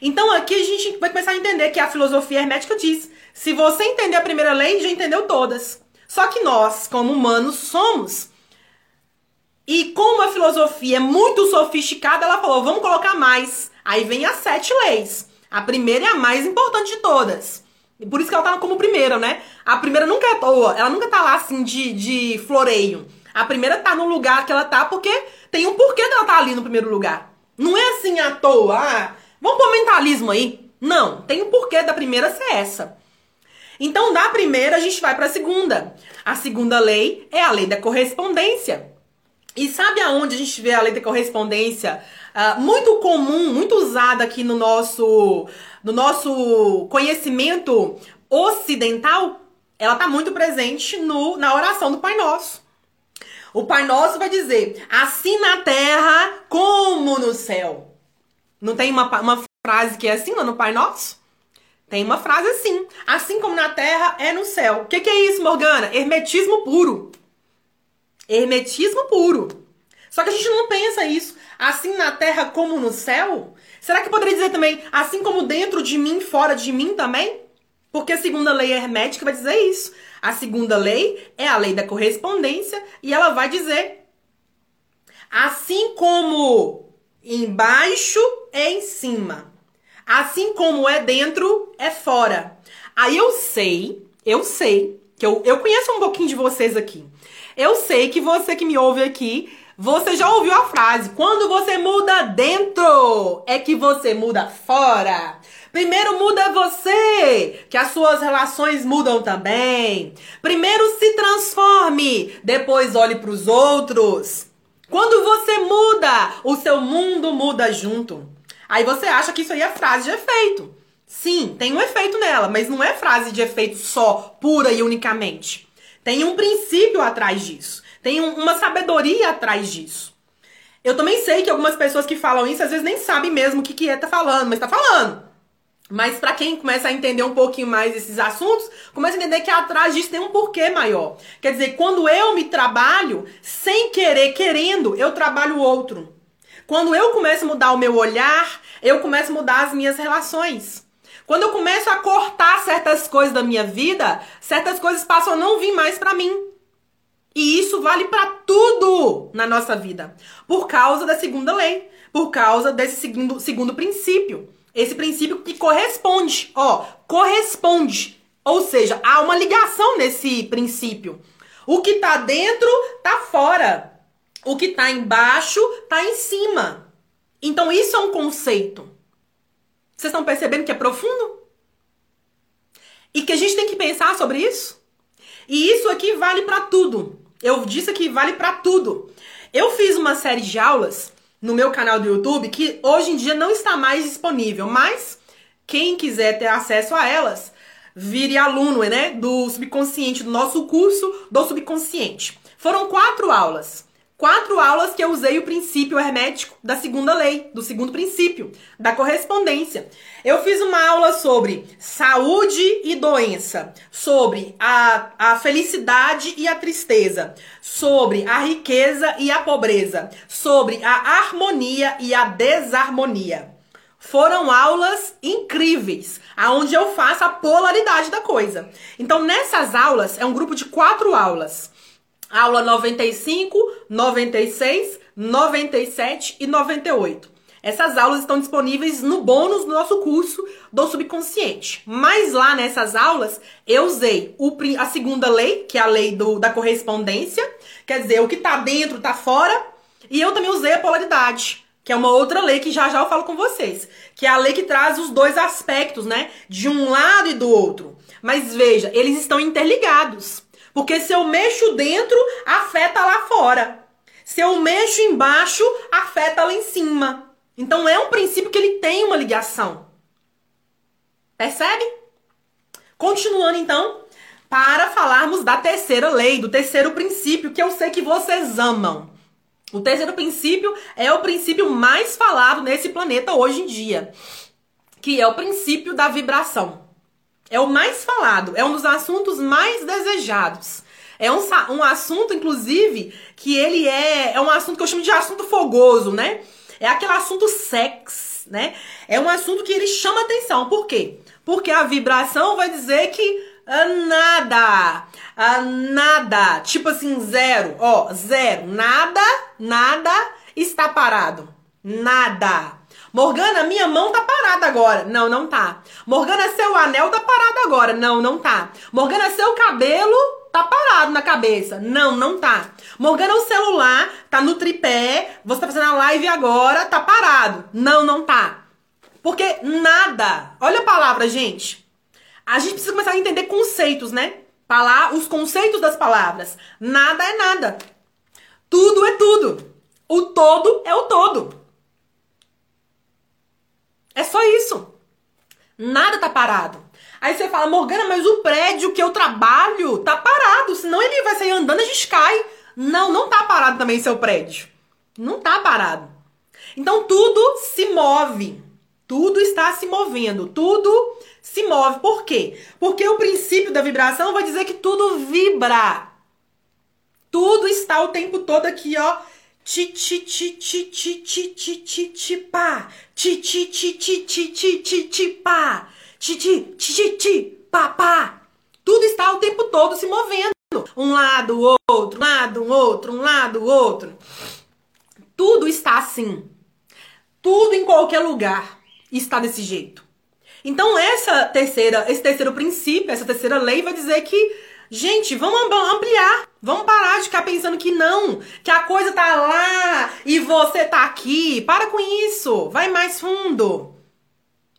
Então aqui a gente vai começar a entender que a filosofia hermética diz: se você entender a primeira lei, já entendeu todas. Só que nós, como humanos, somos e como a filosofia é muito sofisticada, ela falou: vamos colocar mais. Aí vem as sete leis. A primeira é a mais importante de todas. E por isso que ela tá como primeira, né? A primeira nunca é toa, ela nunca tá lá assim de, de floreio. A primeira tá no lugar que ela tá porque tem um porquê dela tá ali no primeiro lugar. Não é assim à toa, ah, vamos pôr mentalismo aí. Não, tem um porquê da primeira ser essa. Então, da primeira, a gente vai para a segunda. A segunda lei é a lei da correspondência. E sabe aonde a gente vê a lei correspondência uh, muito comum, muito usada aqui no nosso, no nosso conhecimento ocidental? Ela está muito presente no, na oração do Pai Nosso. O Pai Nosso vai dizer: assim na terra como no céu. Não tem uma, uma frase que é assim lá no Pai Nosso? Tem uma frase assim: assim como na terra é no céu. O que, que é isso, Morgana? Hermetismo puro. Hermetismo puro. Só que a gente não pensa isso. Assim na terra como no céu? Será que poderia dizer também assim como dentro de mim, fora de mim também? Porque a segunda lei hermética vai dizer isso. A segunda lei é a lei da correspondência e ela vai dizer: assim como embaixo é em cima, assim como é dentro é fora. Aí eu sei, eu sei, que eu, eu conheço um pouquinho de vocês aqui. Eu sei que você que me ouve aqui, você já ouviu a frase: quando você muda dentro, é que você muda fora. Primeiro muda você, que as suas relações mudam também. Primeiro se transforme, depois olhe para os outros. Quando você muda, o seu mundo muda junto. Aí você acha que isso aí é frase de efeito. Sim, tem um efeito nela, mas não é frase de efeito só, pura e unicamente. Tem um princípio atrás disso. Tem um, uma sabedoria atrás disso. Eu também sei que algumas pessoas que falam isso às vezes nem sabem mesmo o que, que é tá falando, mas tá falando. Mas para quem começa a entender um pouquinho mais esses assuntos, começa a entender que atrás disso tem um porquê maior. Quer dizer, quando eu me trabalho, sem querer, querendo, eu trabalho o outro. Quando eu começo a mudar o meu olhar, eu começo a mudar as minhas relações. Quando eu começo a cortar certas coisas da minha vida, certas coisas passam a não vir mais para mim. E isso vale para tudo na nossa vida, por causa da segunda lei, por causa desse segundo, segundo princípio. Esse princípio que corresponde, ó, corresponde. Ou seja, há uma ligação nesse princípio. O que tá dentro tá fora. O que tá embaixo tá em cima. Então isso é um conceito. Vocês estão percebendo que é profundo? E que a gente tem que pensar sobre isso? E isso aqui vale para tudo. Eu disse que vale para tudo. Eu fiz uma série de aulas no meu canal do YouTube que hoje em dia não está mais disponível, mas quem quiser ter acesso a elas, vire aluno, né, do subconsciente, do nosso curso do subconsciente. Foram quatro aulas. Quatro aulas que eu usei o princípio hermético da segunda lei, do segundo princípio, da correspondência. Eu fiz uma aula sobre saúde e doença, sobre a, a felicidade e a tristeza, sobre a riqueza e a pobreza, sobre a harmonia e a desarmonia. Foram aulas incríveis, aonde eu faço a polaridade da coisa. Então, nessas aulas, é um grupo de quatro aulas aula 95, 96, 97 e 98. Essas aulas estão disponíveis no bônus do nosso curso do subconsciente. Mas lá nessas aulas eu usei o, a segunda lei, que é a lei do, da correspondência, quer dizer, o que tá dentro tá fora, e eu também usei a polaridade, que é uma outra lei que já já eu falo com vocês, que é a lei que traz os dois aspectos, né, de um lado e do outro. Mas veja, eles estão interligados. Porque se eu mexo dentro, afeta lá fora. Se eu mexo embaixo, afeta lá em cima. Então é um princípio que ele tem uma ligação. Percebe? Continuando então, para falarmos da terceira lei, do terceiro princípio que eu sei que vocês amam. O terceiro princípio é o princípio mais falado nesse planeta hoje em dia, que é o princípio da vibração. É o mais falado, é um dos assuntos mais desejados. É um, um assunto, inclusive, que ele é, é um assunto que eu chamo de assunto fogoso, né? É aquele assunto sex, né? É um assunto que ele chama atenção. Por quê? Porque a vibração vai dizer que ah, nada, ah, nada, tipo assim, zero, ó, zero, nada, nada está parado, nada. Morgana, minha mão tá parada agora. Não, não tá. Morgana, seu anel tá parado agora. Não, não tá. Morgana, seu cabelo tá parado na cabeça. Não, não tá. Morgana, o celular tá no tripé. Você tá fazendo a live agora, tá parado. Não, não tá. Porque nada. Olha a palavra, gente. A gente precisa começar a entender conceitos, né? Falar os conceitos das palavras. Nada é nada. Tudo é tudo. O todo é o todo. É só isso. Nada tá parado. Aí você fala, Morgana, mas o prédio que eu trabalho tá parado, senão ele vai sair andando, a gente cai. Não, não tá parado também seu prédio. Não tá parado. Então tudo se move. Tudo está se movendo. Tudo se move. Por quê? Porque o princípio da vibração vai dizer que tudo vibra. Tudo está o tempo todo aqui, ó, Ti ti ti ti ti ti ti ti ti pá. Ti ti ti ti ti ti ti ti pá. Ti ti ti ti ti pá pá. Tudo está o tempo todo se movendo. Um lado, outro, um lado, um outro, um lado, outro. Tudo está assim. Tudo em qualquer lugar está desse jeito. Então essa terceira, esse terceiro princípio, essa terceira lei vai dizer que Gente, vamos ampliar. Vamos parar de ficar pensando que não, que a coisa tá lá e você tá aqui. Para com isso. Vai mais fundo.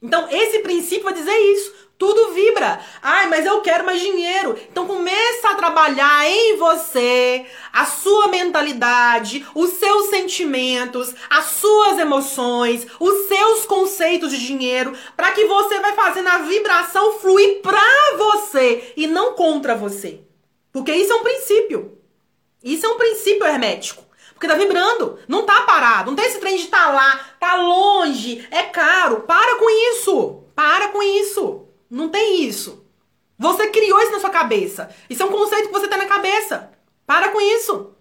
Então, esse princípio vai dizer isso. Tudo vibra. Ai, mas eu quero mais dinheiro. Então começa a trabalhar em você, a sua mentalidade, os seus sentimentos, as suas emoções, os seus conceitos de dinheiro, para que você vai fazendo a vibração fluir para você e não contra você. Porque isso é um princípio. Isso é um princípio hermético. Porque tá vibrando, não tá parado, não tem esse trem de tá lá, tá longe, é caro. Para com isso. Para com isso. Não tem isso. Você criou isso na sua cabeça. Isso é um conceito que você tem na cabeça. Para com isso.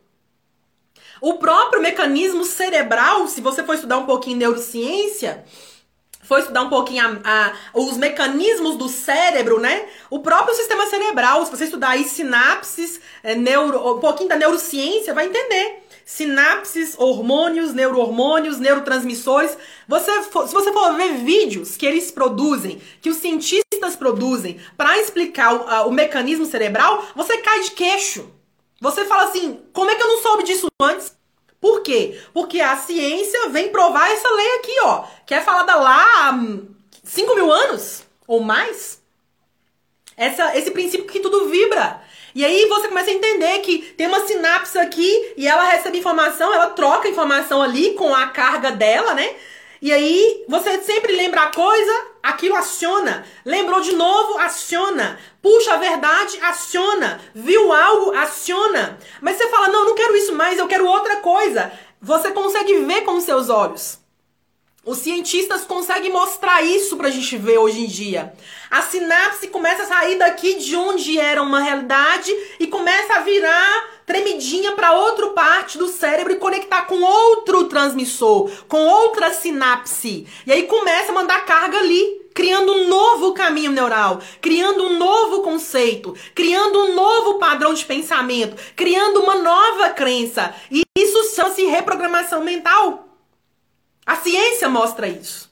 O próprio mecanismo cerebral, se você for estudar um pouquinho neurociência, for estudar um pouquinho a, a, os mecanismos do cérebro, né? O próprio sistema cerebral, se você estudar aí sinapses, é, neuro, um pouquinho da neurociência, vai entender sinapses, hormônios, neurohormônios, neurotransmissores. Você se você for ver vídeos que eles produzem, que os cientistas produzem para explicar o, o mecanismo cerebral, você cai de queixo. Você fala assim: como é que eu não soube disso antes? Por quê? Porque a ciência vem provar essa lei aqui, ó, que é falada lá há 5 mil anos ou mais. Essa, esse princípio que tudo vibra. E aí você começa a entender que tem uma sinapse aqui e ela recebe informação, ela troca informação ali com a carga dela, né? E aí você sempre lembra a coisa, aquilo aciona. Lembrou de novo, aciona. Puxa a verdade, aciona. Viu algo, aciona. Mas você fala: "Não, não quero isso mais, eu quero outra coisa". Você consegue ver com os seus olhos. Os cientistas conseguem mostrar isso pra gente ver hoje em dia. A sinapse começa a sair daqui de onde era uma realidade e começa a virar tremidinha para outra parte do cérebro e conectar com outro transmissor, com outra sinapse. E aí começa a mandar carga ali, criando um novo caminho neural, criando um novo conceito, criando um novo padrão de pensamento, criando uma nova crença. E isso chama-se reprogramação mental. A ciência mostra isso.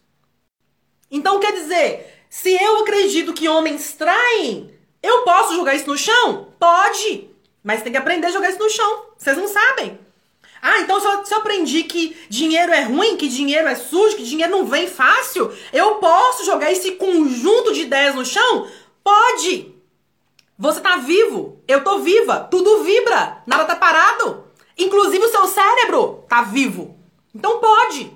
Então quer dizer, se eu acredito que homens traem, eu posso jogar isso no chão? Pode. Mas tem que aprender a jogar isso no chão. Vocês não sabem. Ah, então se eu, se eu aprendi que dinheiro é ruim, que dinheiro é sujo, que dinheiro não vem fácil, eu posso jogar esse conjunto de ideias no chão? Pode! Você tá vivo, eu tô viva, tudo vibra, nada tá parado. Inclusive o seu cérebro tá vivo. Então pode.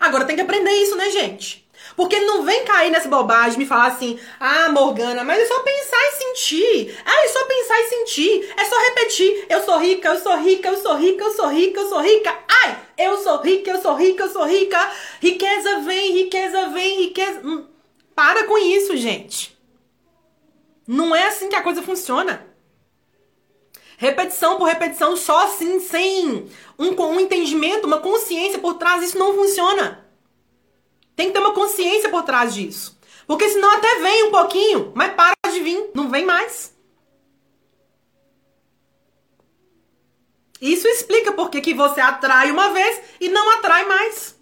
Agora tem que aprender isso, né, gente? Porque ele não vem cair nessa bobagem me falar assim, ah, Morgana, mas é só pensar e sentir. Ah, é só pensar e sentir. É só repetir. Eu sou rica, eu sou rica, eu sou rica, eu sou rica, eu sou rica. Ai, eu sou rica, eu sou rica, eu sou rica. Riqueza vem, riqueza vem, riqueza. Hum, para com isso, gente. Não é assim que a coisa funciona. Repetição por repetição, só assim, sem um, um entendimento, uma consciência por trás, isso não funciona. Tem que ter uma consciência por trás disso. Porque senão até vem um pouquinho, mas para de vir, não vem mais. Isso explica por que você atrai uma vez e não atrai mais.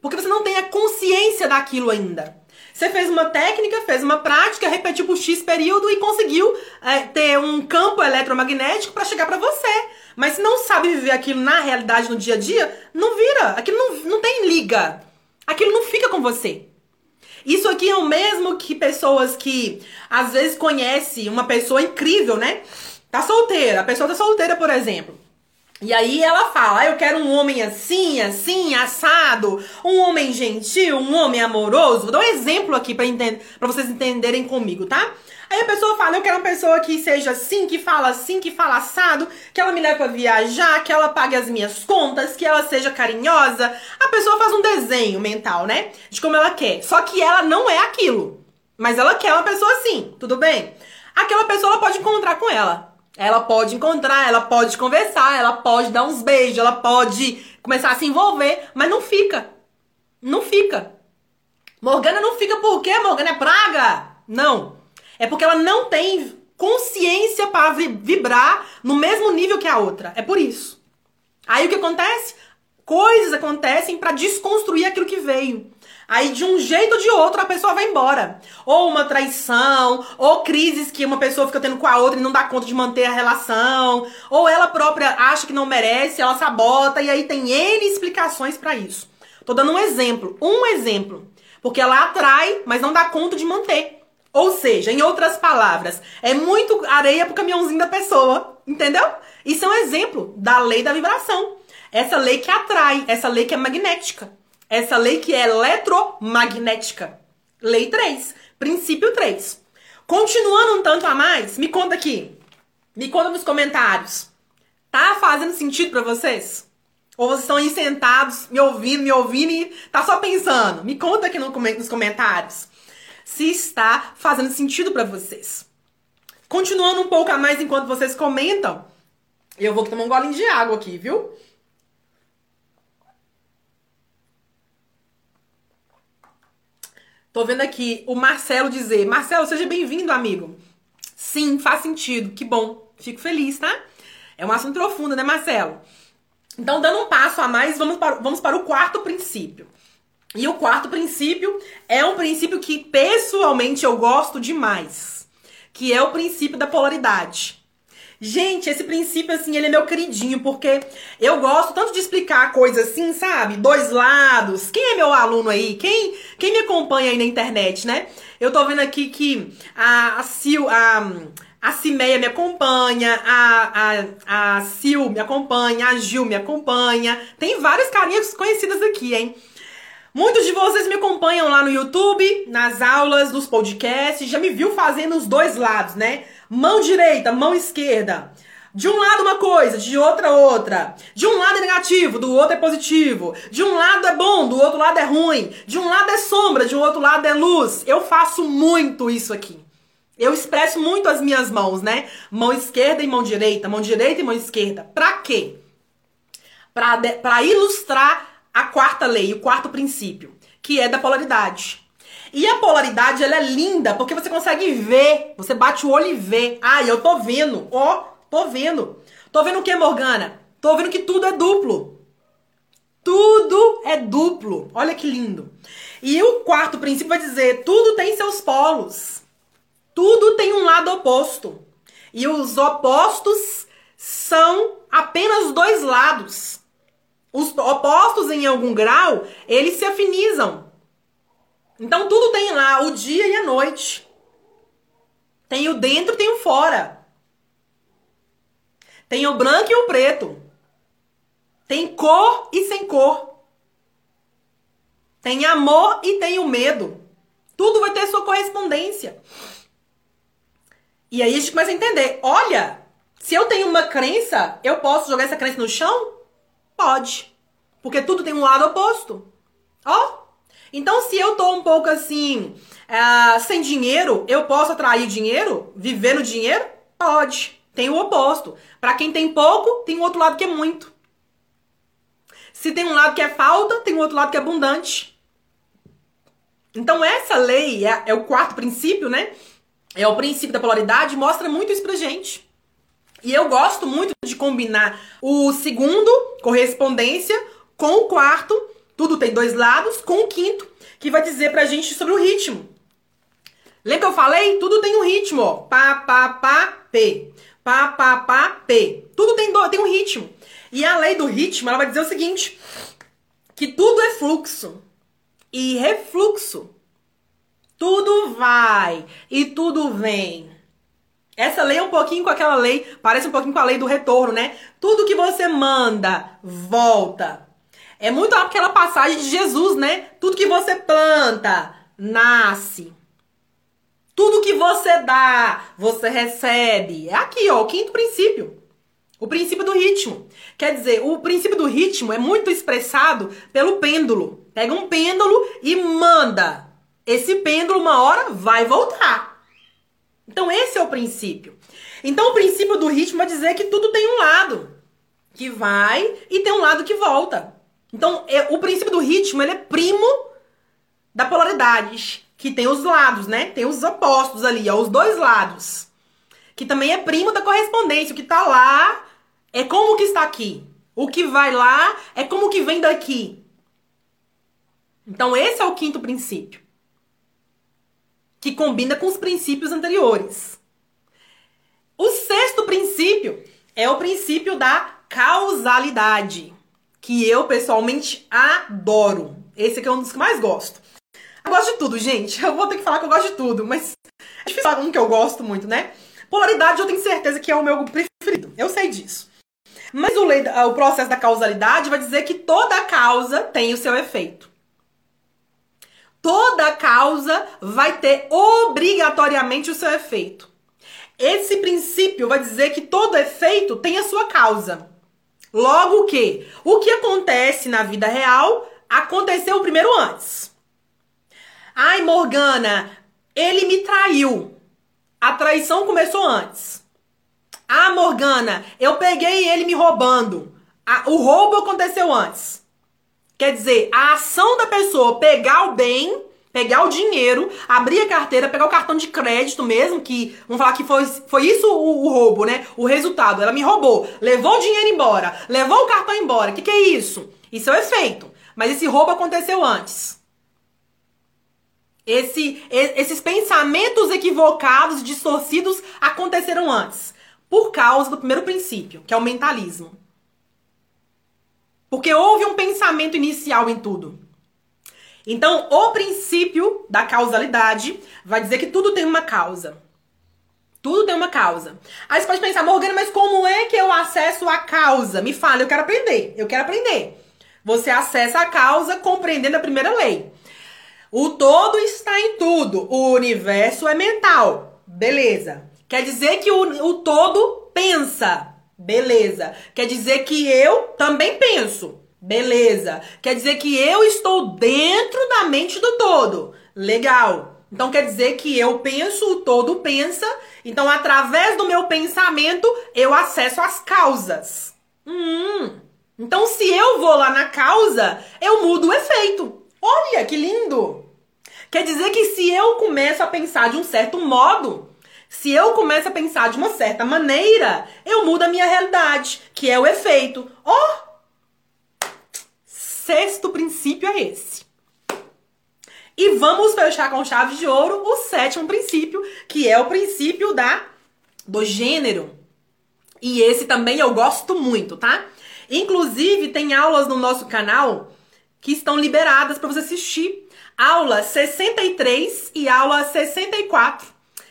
Porque você não tem a consciência daquilo ainda. Você fez uma técnica, fez uma prática, repetiu por X período e conseguiu é, ter um campo eletromagnético para chegar para você. Mas se não sabe viver aquilo na realidade, no dia a dia, não vira. Aquilo não, não tem liga. Aquilo não fica com você. Isso aqui é o mesmo que pessoas que às vezes conhecem uma pessoa incrível, né? Tá solteira, a pessoa tá solteira, por exemplo. E aí ela fala: ah, Eu quero um homem assim, assim, assado, um homem gentil, um homem amoroso. Vou dar um exemplo aqui para pra vocês entenderem comigo, tá? Aí a pessoa fala: Eu quero uma pessoa que seja assim, que fala assim, que fala assado, que ela me leve pra viajar, que ela pague as minhas contas, que ela seja carinhosa. A pessoa faz um desenho mental, né? De como ela quer. Só que ela não é aquilo. Mas ela quer uma pessoa assim, tudo bem? Aquela pessoa ela pode encontrar com ela. Ela pode encontrar, ela pode conversar, ela pode dar uns beijos, ela pode começar a se envolver, mas não fica. Não fica. Morgana não fica por quê? Morgana é praga? Não. É porque ela não tem consciência para vibrar no mesmo nível que a outra. É por isso. Aí o que acontece? Coisas acontecem para desconstruir aquilo que veio. Aí, de um jeito ou de outro, a pessoa vai embora. Ou uma traição, ou crises que uma pessoa fica tendo com a outra e não dá conta de manter a relação, ou ela própria acha que não merece, ela sabota, e aí tem N explicações para isso. Tô dando um exemplo, um exemplo. Porque ela atrai, mas não dá conta de manter. Ou seja, em outras palavras, é muito areia pro caminhãozinho da pessoa, entendeu? Isso é um exemplo da lei da vibração. Essa lei que atrai, essa lei que é magnética. Essa lei que é eletromagnética. Lei 3, princípio 3. Continuando um tanto a mais, me conta aqui. Me conta nos comentários. Tá fazendo sentido para vocês? Ou vocês estão aí sentados, me ouvindo, me ouvindo e tá só pensando? Me conta aqui no, nos comentários se está fazendo sentido para vocês. Continuando um pouco a mais enquanto vocês comentam, eu vou tomar um golinho de água aqui, viu? Tô vendo aqui o Marcelo dizer: Marcelo, seja bem-vindo, amigo. Sim, faz sentido. Que bom. Fico feliz, tá? É um assunto profundo, né, Marcelo? Então, dando um passo a mais, vamos para, vamos para o quarto princípio. E o quarto princípio é um princípio que pessoalmente eu gosto demais, que é o princípio da polaridade. Gente, esse princípio, assim, ele é meu queridinho, porque eu gosto tanto de explicar coisas assim, sabe? Dois lados. Quem é meu aluno aí? Quem, quem me acompanha aí na internet, né? Eu tô vendo aqui que a, a Sil, a, a Cimeia me acompanha, a, a, a Sil me acompanha, a Gil me acompanha. Tem várias carinhas conhecidas aqui, hein? Muitos de vocês me acompanham lá no YouTube, nas aulas, nos podcasts, já me viu fazendo os dois lados, né? Mão direita, mão esquerda. De um lado uma coisa, de outra outra. De um lado é negativo, do outro é positivo. De um lado é bom, do outro lado é ruim. De um lado é sombra, de um outro lado é luz. Eu faço muito isso aqui. Eu expresso muito as minhas mãos, né? Mão esquerda e mão direita, mão direita e mão esquerda. Pra quê? Pra, de, pra ilustrar a quarta lei, o quarto princípio, que é da polaridade. E a polaridade, ela é linda, porque você consegue ver, você bate o olho e vê. Ah, eu tô vendo, ó, oh, tô vendo. Tô vendo o que, Morgana? Tô vendo que tudo é duplo. Tudo é duplo. Olha que lindo. E o quarto princípio vai dizer: tudo tem seus polos. Tudo tem um lado oposto. E os opostos são apenas dois lados os opostos em algum grau, eles se afinizam. Então tudo tem lá o dia e a noite. Tem o dentro, tem o fora. Tem o branco e o preto. Tem cor e sem cor. Tem amor e tem o medo. Tudo vai ter sua correspondência. E aí a gente começa a entender: olha, se eu tenho uma crença, eu posso jogar essa crença no chão? Pode. Porque tudo tem um lado oposto. Ó. Então, se eu tô um pouco assim, uh, sem dinheiro, eu posso atrair dinheiro? Viver no dinheiro? Pode. Tem o oposto. Para quem tem pouco, tem o outro lado que é muito. Se tem um lado que é falta, tem o outro lado que é abundante. Então, essa lei é, é o quarto princípio, né? É o princípio da polaridade, mostra muito isso pra gente. E eu gosto muito de combinar o segundo, correspondência, com o quarto, tudo tem dois lados, com o quinto, que vai dizer pra gente sobre o ritmo. Lembra que eu falei? Tudo tem um ritmo, ó. Pá, pá, pá, pê. Pá, pá, pá, pê. Tudo tem, do, tem um ritmo. E a lei do ritmo, ela vai dizer o seguinte: que tudo é fluxo e refluxo. Tudo vai e tudo vem. Essa lei é um pouquinho com aquela lei, parece um pouquinho com a lei do retorno, né? Tudo que você manda, volta. É muito aquela passagem de Jesus, né? Tudo que você planta, nasce. Tudo que você dá, você recebe. É aqui, ó, o quinto princípio. O princípio do ritmo. Quer dizer, o princípio do ritmo é muito expressado pelo pêndulo. Pega um pêndulo e manda. Esse pêndulo, uma hora, vai voltar. Então, esse é o princípio. Então, o princípio do ritmo é dizer que tudo tem um lado que vai e tem um lado que volta. Então, é, o princípio do ritmo ele é primo da polaridade, que tem os lados, né? Tem os opostos ali, ó, os dois lados. Que também é primo da correspondência. O que tá lá é como que está aqui. O que vai lá é como que vem daqui. Então, esse é o quinto princípio que combina com os princípios anteriores. O sexto princípio é o princípio da causalidade, que eu pessoalmente adoro. Esse aqui é um dos que mais gosto. Eu gosto de tudo, gente. Eu vou ter que falar que eu gosto de tudo, mas é difícil falar um que eu gosto muito, né? Polaridade eu tenho certeza que é o meu preferido. Eu sei disso. Mas o, lei, o processo da causalidade vai dizer que toda causa tem o seu efeito toda causa vai ter obrigatoriamente o seu efeito. Esse princípio vai dizer que todo efeito tem a sua causa. Logo que o que acontece na vida real aconteceu primeiro antes. Ai, Morgana, ele me traiu. A traição começou antes. Ah, Morgana, eu peguei ele me roubando. o roubo aconteceu antes. Quer dizer, a ação da pessoa pegar o bem, pegar o dinheiro, abrir a carteira, pegar o cartão de crédito mesmo, que vamos falar que foi, foi isso o, o roubo, né? O resultado. Ela me roubou, levou o dinheiro embora, levou o cartão embora. O que, que é isso? Isso é o efeito. Mas esse roubo aconteceu antes. Esse, esses pensamentos equivocados, distorcidos, aconteceram antes. por causa do primeiro princípio, que é o mentalismo. Porque houve um pensamento inicial em tudo. Então, o princípio da causalidade vai dizer que tudo tem uma causa. Tudo tem uma causa. Aí você pode pensar, Morgana, mas como é que eu acesso a causa? Me fala, eu quero aprender. Eu quero aprender. Você acessa a causa compreendendo a primeira lei. O todo está em tudo. O universo é mental. Beleza. Quer dizer que o, o todo pensa. Beleza. Quer dizer que eu também penso. Beleza. Quer dizer que eu estou dentro da mente do todo. Legal. Então quer dizer que eu penso, o todo pensa. Então, através do meu pensamento, eu acesso as causas. Hum. Então, se eu vou lá na causa, eu mudo o efeito. Olha que lindo! Quer dizer que se eu começo a pensar de um certo modo, se eu começo a pensar de uma certa maneira, eu mudo a minha realidade, que é o efeito. Oh! Sexto princípio é esse. E vamos fechar com chave de ouro o sétimo princípio, que é o princípio da do gênero. E esse também eu gosto muito, tá? Inclusive, tem aulas no nosso canal que estão liberadas para você assistir. Aula 63 e aula 64.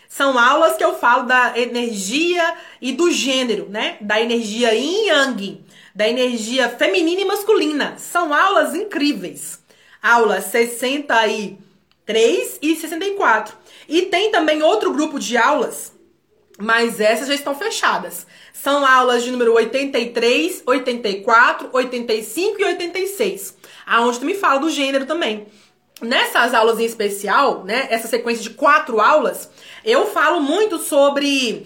São aulas que eu falo da energia e do gênero, né? Da energia yin yang, da energia feminina e masculina. São aulas incríveis aula 63 e 64. E tem também outro grupo de aulas, mas essas já estão fechadas. São aulas de número 83, 84, 85 e 86, aonde tu me fala do gênero também. Nessas aulas em especial, né, essa sequência de quatro aulas, eu falo muito sobre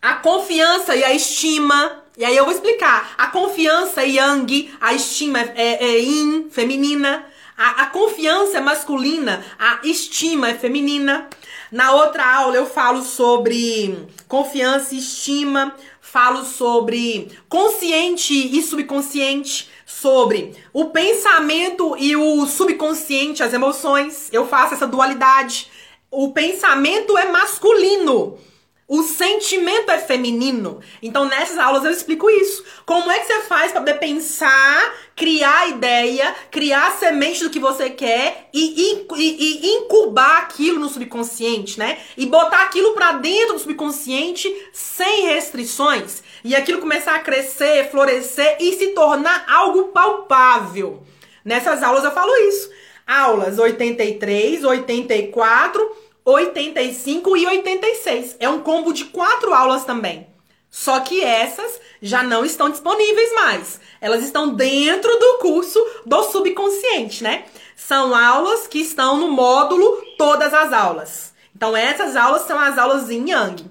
a confiança e a estima e aí eu vou explicar. A confiança é yang, a estima é, é, é yin, feminina. A, a confiança é masculina, a estima é feminina. Na outra aula eu falo sobre confiança e estima, falo sobre consciente e subconsciente, sobre o pensamento e o subconsciente, as emoções. Eu faço essa dualidade. O pensamento é masculino. O sentimento é feminino. Então, nessas aulas eu explico isso. Como é que você faz para poder pensar, criar ideia, criar a semente do que você quer e, e, e, incubar aquilo no subconsciente, né? E botar aquilo para dentro do subconsciente sem restrições. E aquilo começar a crescer, florescer e se tornar algo palpável. Nessas aulas eu falo isso. Aulas 83, 84 85 e 86. É um combo de quatro aulas também. Só que essas já não estão disponíveis mais. Elas estão dentro do curso do subconsciente, né? São aulas que estão no módulo Todas as Aulas. Então, essas aulas são as aulas em Yang.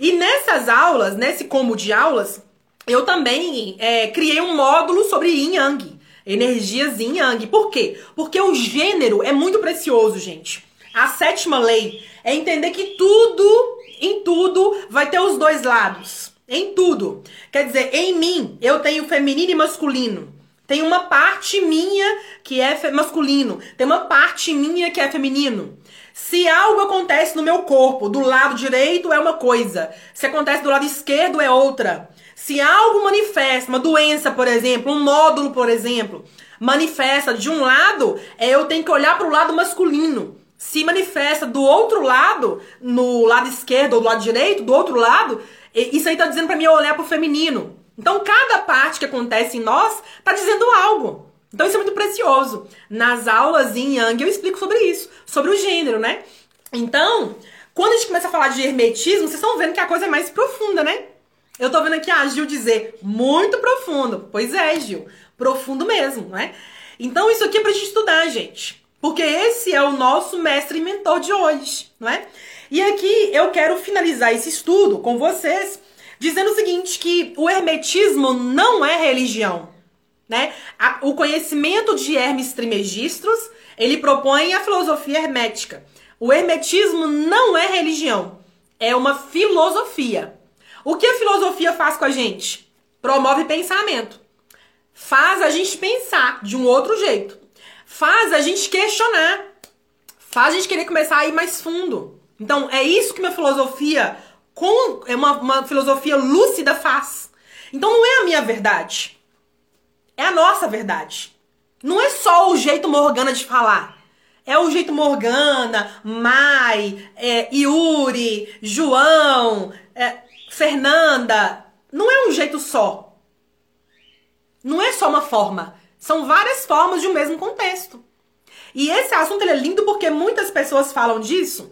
E nessas aulas, nesse combo de aulas, eu também é, criei um módulo sobre Yin Yang. Energias Yin Yang. Por quê? Porque o gênero é muito precioso, gente. A sétima lei é entender que tudo, em tudo, vai ter os dois lados. Em tudo. Quer dizer, em mim, eu tenho feminino e masculino. Tem uma parte minha que é masculino. Tem uma parte minha que é feminino. Se algo acontece no meu corpo, do lado direito é uma coisa. Se acontece do lado esquerdo é outra. Se algo manifesta, uma doença, por exemplo, um nódulo, por exemplo, manifesta de um lado, é eu tenho que olhar para o lado masculino se manifesta do outro lado, no lado esquerdo ou do lado direito, do outro lado, isso aí tá dizendo para mim olhar pro feminino. Então, cada parte que acontece em nós tá dizendo algo. Então, isso é muito precioso. Nas aulas em Yang eu explico sobre isso, sobre o gênero, né? Então, quando a gente começa a falar de hermetismo, vocês estão vendo que a coisa é mais profunda, né? Eu tô vendo aqui a Gil dizer muito profundo. Pois é, Gil, profundo mesmo, né? Então, isso aqui é pra gente estudar, gente. Porque esse é o nosso mestre e mentor de hoje, não é? E aqui eu quero finalizar esse estudo com vocês dizendo o seguinte, que o hermetismo não é religião, né? o conhecimento de Hermes Trismegistus, ele propõe a filosofia hermética. O hermetismo não é religião, é uma filosofia. O que a filosofia faz com a gente? Promove pensamento. Faz a gente pensar de um outro jeito faz a gente questionar, faz a gente querer começar a ir mais fundo. Então, é isso que minha filosofia com é uma, uma filosofia lúcida faz. Então não é a minha verdade. É a nossa verdade. Não é só o jeito Morgana de falar. É o jeito Morgana, Mai, é, Yuri, João, é, Fernanda. Não é um jeito só. Não é só uma forma. São várias formas de um mesmo contexto. E esse assunto é lindo porque muitas pessoas falam disso.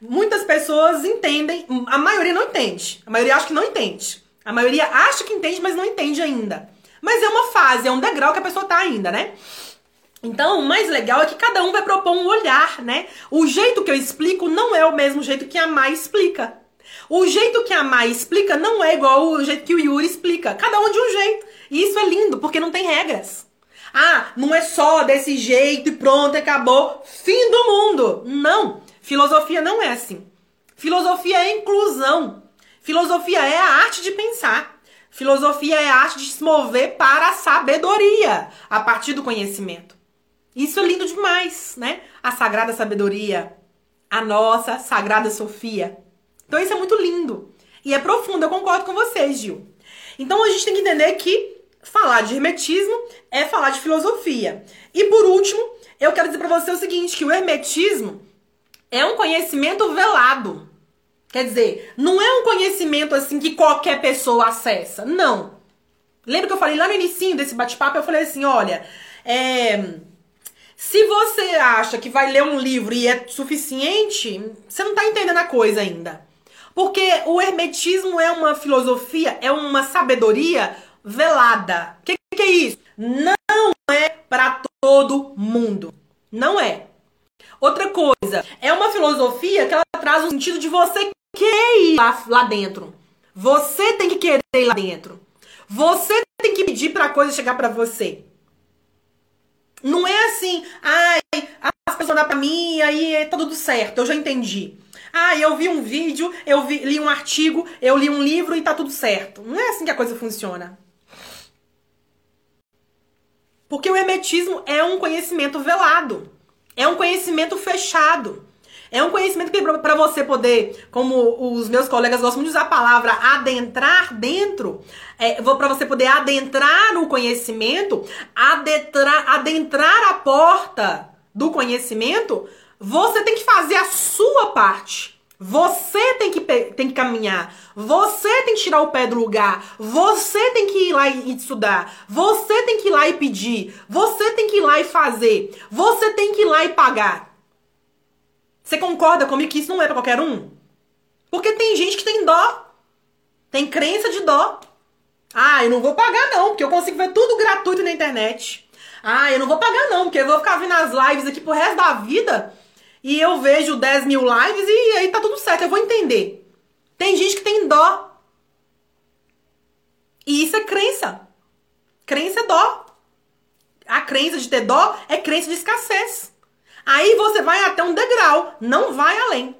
Muitas pessoas entendem, a maioria não entende. A maioria acha que não entende. A maioria acha que entende, mas não entende ainda. Mas é uma fase, é um degrau que a pessoa tá ainda, né? Então, o mais legal é que cada um vai propor um olhar, né? O jeito que eu explico não é o mesmo jeito que a Mai explica. O jeito que a Mai explica não é igual o jeito que o Yuri explica. Cada um de um jeito. E isso é lindo, porque não tem regras. Ah, não é só desse jeito e pronto, acabou. Fim do mundo. Não. Filosofia não é assim. Filosofia é inclusão. Filosofia é a arte de pensar. Filosofia é a arte de se mover para a sabedoria a partir do conhecimento. Isso é lindo demais, né? A sagrada sabedoria, a nossa sagrada Sofia. Então isso é muito lindo. E é profundo, eu concordo com vocês, Gil. Então a gente tem que entender que falar de hermetismo é falar de filosofia. E por último, eu quero dizer para você o seguinte, que o hermetismo é um conhecimento velado. Quer dizer, não é um conhecimento assim que qualquer pessoa acessa. Não. Lembra que eu falei lá no início desse bate-papo? Eu falei assim, olha, é... Se você acha que vai ler um livro e é suficiente, você não tá entendendo a coisa ainda. Porque o hermetismo é uma filosofia, é uma sabedoria velada. O que, que é isso? Não é para todo mundo. Não é. Outra coisa, é uma filosofia que ela traz o sentido de você querer ir lá, lá dentro. Você tem que querer ir lá dentro. Você tem que pedir para a coisa chegar para você. Não é assim, ai, as pessoas dão pra mim, aí tá tudo certo, eu já entendi. Ah, eu vi um vídeo, eu vi, li um artigo, eu li um livro e tá tudo certo. Não é assim que a coisa funciona. Porque o hermetismo é um conhecimento velado. É um conhecimento fechado. É um conhecimento que para você poder, como os meus colegas gostam de usar a palavra adentrar dentro, é, para você poder adentrar o conhecimento, adentrar, adentrar a porta do conhecimento, você tem que fazer a sua parte. Você tem que, tem que caminhar. Você tem que tirar o pé do lugar. Você tem que ir lá e estudar. Você tem que ir lá e pedir. Você tem que ir lá e fazer. Você tem que ir lá e pagar. Você concorda comigo que isso não é para qualquer um? Porque tem gente que tem dó. Tem crença de dó. Ah, eu não vou pagar não, porque eu consigo ver tudo gratuito na internet. Ah, eu não vou pagar não, porque eu vou ficar vendo as lives aqui pro resto da vida e eu vejo 10 mil lives e aí tá tudo certo, eu vou entender. Tem gente que tem dó. E isso é crença. Crença é dó. A crença de ter dó é crença de escassez. Aí você vai até um degrau, não vai além.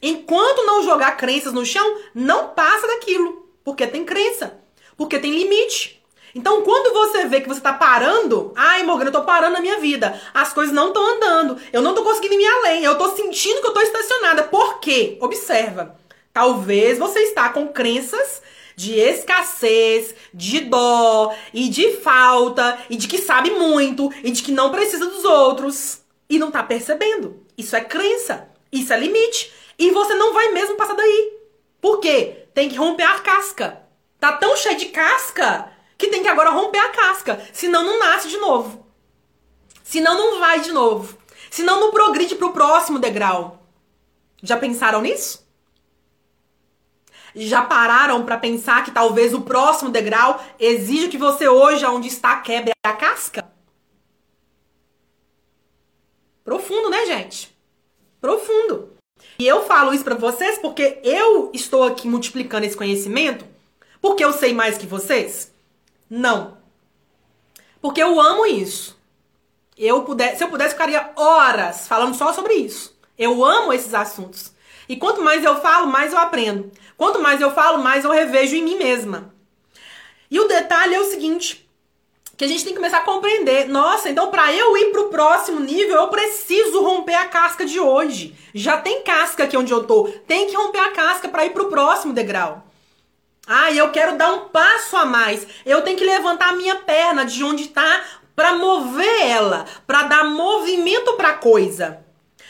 Enquanto não jogar crenças no chão, não passa daquilo. Porque tem crença. Porque tem limite. Então, quando você vê que você tá parando, ai, Morgana, eu tô parando na minha vida. As coisas não estão andando. Eu não tô conseguindo ir além. Eu tô sentindo que eu tô estacionada. Por quê? Observa. Talvez você está com crenças de escassez, de dó e de falta e de que sabe muito e de que não precisa dos outros e não tá percebendo. Isso é crença, isso é limite. E você não vai mesmo passar daí. Por quê? Tem que romper a casca. Tá tão cheio de casca tem que agora romper a casca. Senão não nasce de novo. Senão não vai de novo. Senão não progride pro próximo degrau. Já pensaram nisso? Já pararam para pensar que talvez o próximo degrau exija que você hoje, onde está, quebre a casca? Profundo, né, gente? Profundo. E eu falo isso para vocês porque eu estou aqui multiplicando esse conhecimento porque eu sei mais que vocês? Não. Porque eu amo isso. Eu puder, se eu pudesse, ficaria horas falando só sobre isso. Eu amo esses assuntos. E quanto mais eu falo, mais eu aprendo. Quanto mais eu falo, mais eu revejo em mim mesma. E o detalhe é o seguinte: que a gente tem que começar a compreender. Nossa, então para eu ir pro próximo nível, eu preciso romper a casca de hoje. Já tem casca aqui onde eu tô. Tem que romper a casca para ir pro próximo degrau. Ah, eu quero dar um passo a mais. Eu tenho que levantar a minha perna de onde tá para mover ela, para dar movimento para coisa.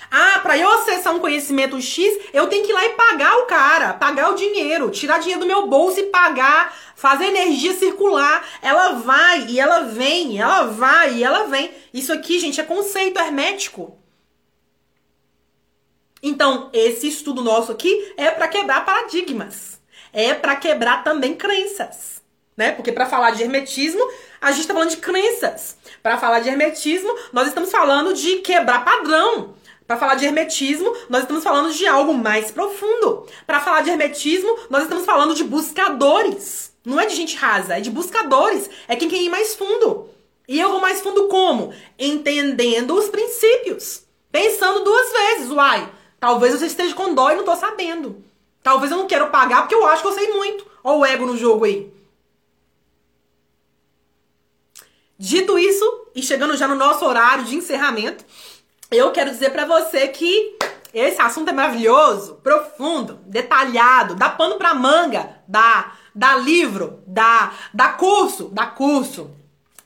Ah, para eu acessar um conhecimento X, eu tenho que ir lá e pagar o cara, pagar o dinheiro, tirar dinheiro do meu bolso e pagar, fazer energia circular. Ela vai e ela vem, ela vai e ela vem. Isso aqui, gente, é conceito hermético. Então, esse estudo nosso aqui é para quebrar paradigmas. É para quebrar também crenças, né? Porque para falar de hermetismo, a gente está falando de crenças. Para falar de hermetismo, nós estamos falando de quebrar padrão. Para falar de hermetismo, nós estamos falando de algo mais profundo. Para falar de hermetismo, nós estamos falando de buscadores. Não é de gente rasa, é de buscadores. É quem quer ir mais fundo. E eu vou mais fundo como? Entendendo os princípios. Pensando duas vezes, uai, talvez você esteja com dó e não tô sabendo. Talvez eu não quero pagar porque eu acho que eu sei muito. Olha o ego no jogo aí. Dito isso, e chegando já no nosso horário de encerramento, eu quero dizer para você que esse assunto é maravilhoso, profundo, detalhado, dá pano pra manga, dá, dá livro, dá, dá curso, dá curso,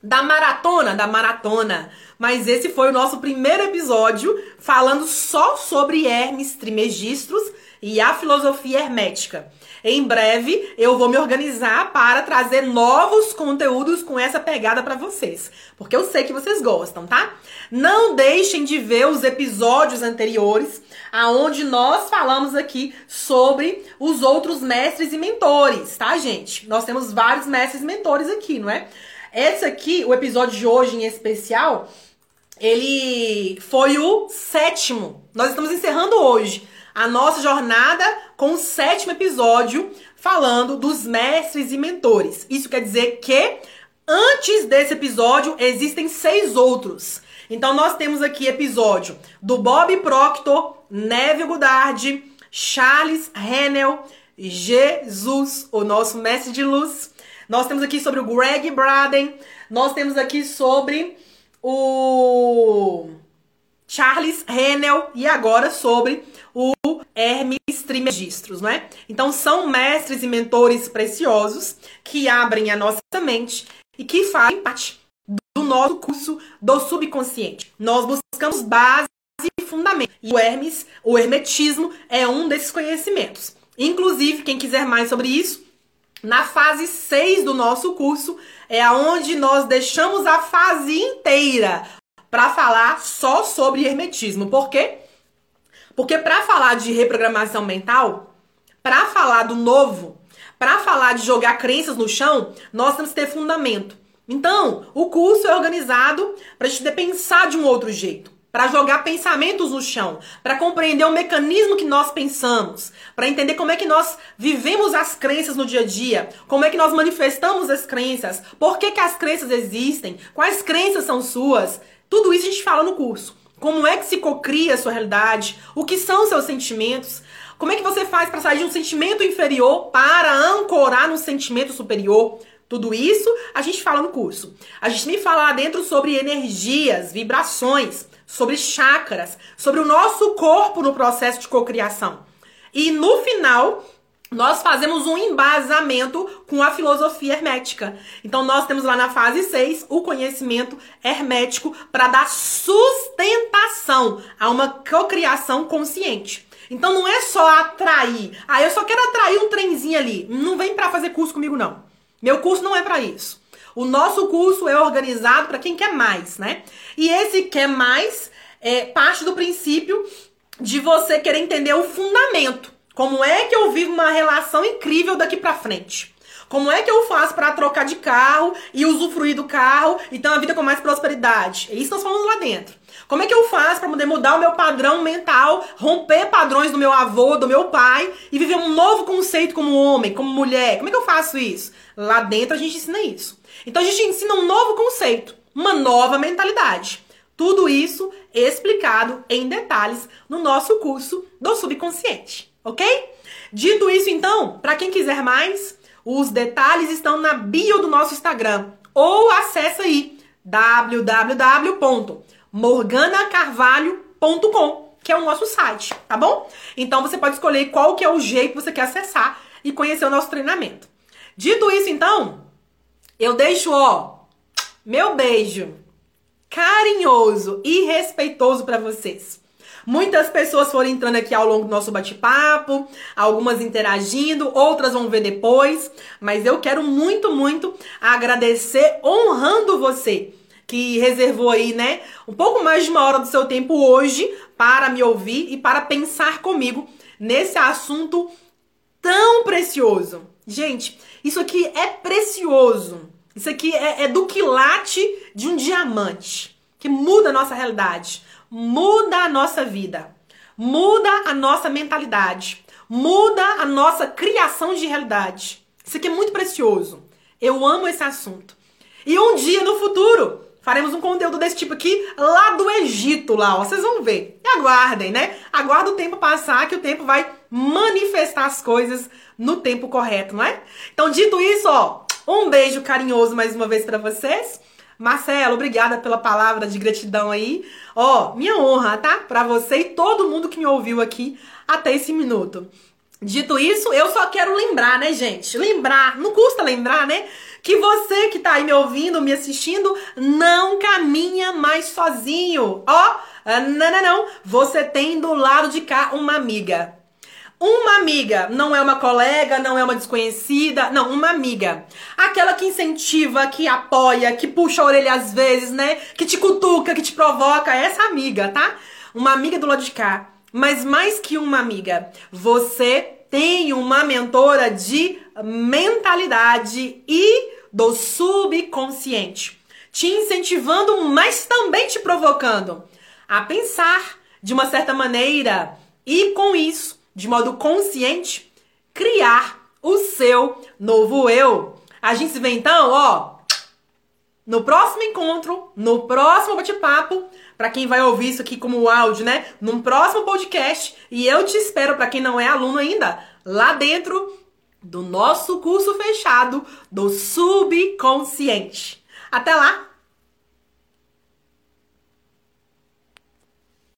dá maratona, dá maratona. Mas esse foi o nosso primeiro episódio falando só sobre Hermes Trimegistros e a filosofia hermética. Em breve eu vou me organizar para trazer novos conteúdos com essa pegada para vocês, porque eu sei que vocês gostam, tá? Não deixem de ver os episódios anteriores, aonde nós falamos aqui sobre os outros mestres e mentores, tá, gente? Nós temos vários mestres e mentores aqui, não é? Esse aqui, o episódio de hoje em especial, ele foi o sétimo. Nós estamos encerrando hoje a nossa jornada com o sétimo episódio falando dos mestres e mentores. Isso quer dizer que antes desse episódio existem seis outros. Então nós temos aqui episódio do Bob Proctor, Neville Goddard, Charles Hennel, Jesus, o nosso mestre de luz. Nós temos aqui sobre o Greg Braden. Nós temos aqui sobre o Charles Hennel e agora sobre Hermes Trimegistros, não é? Então são mestres e mentores preciosos que abrem a nossa mente e que fazem parte do nosso curso do subconsciente. Nós buscamos base e fundamento. E o Hermes, o hermetismo é um desses conhecimentos. Inclusive, quem quiser mais sobre isso, na fase 6 do nosso curso é aonde nós deixamos a fase inteira para falar só sobre hermetismo. Por quê? Porque para falar de reprogramação mental, para falar do novo, para falar de jogar crenças no chão, nós temos que ter fundamento. Então, o curso é organizado para a gente pensar de um outro jeito, para jogar pensamentos no chão, para compreender o mecanismo que nós pensamos, para entender como é que nós vivemos as crenças no dia a dia, como é que nós manifestamos as crenças, por que, que as crenças existem, quais crenças são suas. Tudo isso a gente fala no curso. Como é que se cocria a sua realidade? O que são seus sentimentos? Como é que você faz para sair de um sentimento inferior para ancorar no sentimento superior? Tudo isso a gente fala no curso. A gente me fala lá dentro sobre energias, vibrações, sobre chakras, sobre o nosso corpo no processo de cocriação. E no final, nós fazemos um embasamento com a filosofia hermética. Então, nós temos lá na fase 6 o conhecimento hermético para dar sustentação a uma cocriação consciente. Então, não é só atrair. Ah, eu só quero atrair um trenzinho ali. Não vem para fazer curso comigo, não. Meu curso não é para isso. O nosso curso é organizado para quem quer mais, né? E esse quer mais é parte do princípio de você querer entender o fundamento. Como é que eu vivo uma relação incrível daqui para frente? Como é que eu faço para trocar de carro e usufruir do carro e ter uma vida com mais prosperidade? É isso que nós falamos lá dentro. Como é que eu faço para poder mudar o meu padrão mental, romper padrões do meu avô, do meu pai e viver um novo conceito como homem, como mulher? Como é que eu faço isso? Lá dentro a gente ensina isso. Então a gente ensina um novo conceito, uma nova mentalidade. Tudo isso explicado em detalhes no nosso curso do subconsciente ok? Dito isso, então, para quem quiser mais, os detalhes estão na bio do nosso Instagram. ou acessa aí www.morganacarvalho.com, que é o nosso site, tá bom? Então você pode escolher qual que é o jeito que você quer acessar e conhecer o nosso treinamento. Dito isso, então, eu deixo, ó, meu beijo carinhoso e respeitoso para vocês. Muitas pessoas foram entrando aqui ao longo do nosso bate-papo, algumas interagindo, outras vão ver depois, mas eu quero muito, muito agradecer honrando você que reservou aí, né, um pouco mais de uma hora do seu tempo hoje para me ouvir e para pensar comigo nesse assunto tão precioso. Gente, isso aqui é precioso. Isso aqui é, é do quilate de um diamante que muda a nossa realidade muda a nossa vida, muda a nossa mentalidade, muda a nossa criação de realidade. Isso aqui é muito precioso. Eu amo esse assunto. E um dia no futuro faremos um conteúdo desse tipo aqui lá do Egito, lá, ó. Vocês vão ver. E aguardem, né? Aguarda o tempo passar, que o tempo vai manifestar as coisas no tempo correto, não é? Então, dito isso, ó, um beijo carinhoso mais uma vez para vocês. Marcelo, obrigada pela palavra de gratidão aí. Ó, minha honra, tá? Para você e todo mundo que me ouviu aqui até esse minuto. Dito isso, eu só quero lembrar, né, gente? Lembrar, não custa lembrar, né? Que você que tá aí me ouvindo, me assistindo, não caminha mais sozinho. Ó, não, não, não. Você tem do lado de cá uma amiga. Uma amiga, não é uma colega, não é uma desconhecida, não, uma amiga. Aquela que incentiva, que apoia, que puxa a orelha às vezes, né? Que te cutuca, que te provoca, essa amiga, tá? Uma amiga do lado de cá. Mas mais que uma amiga, você tem uma mentora de mentalidade e do subconsciente, te incentivando, mas também te provocando a pensar de uma certa maneira e com isso de modo consciente, criar o seu novo eu. A gente se vê então, ó, no próximo encontro, no próximo bate-papo, para quem vai ouvir isso aqui como áudio, né? Num próximo podcast, e eu te espero para quem não é aluno ainda, lá dentro do nosso curso fechado do subconsciente. Até lá.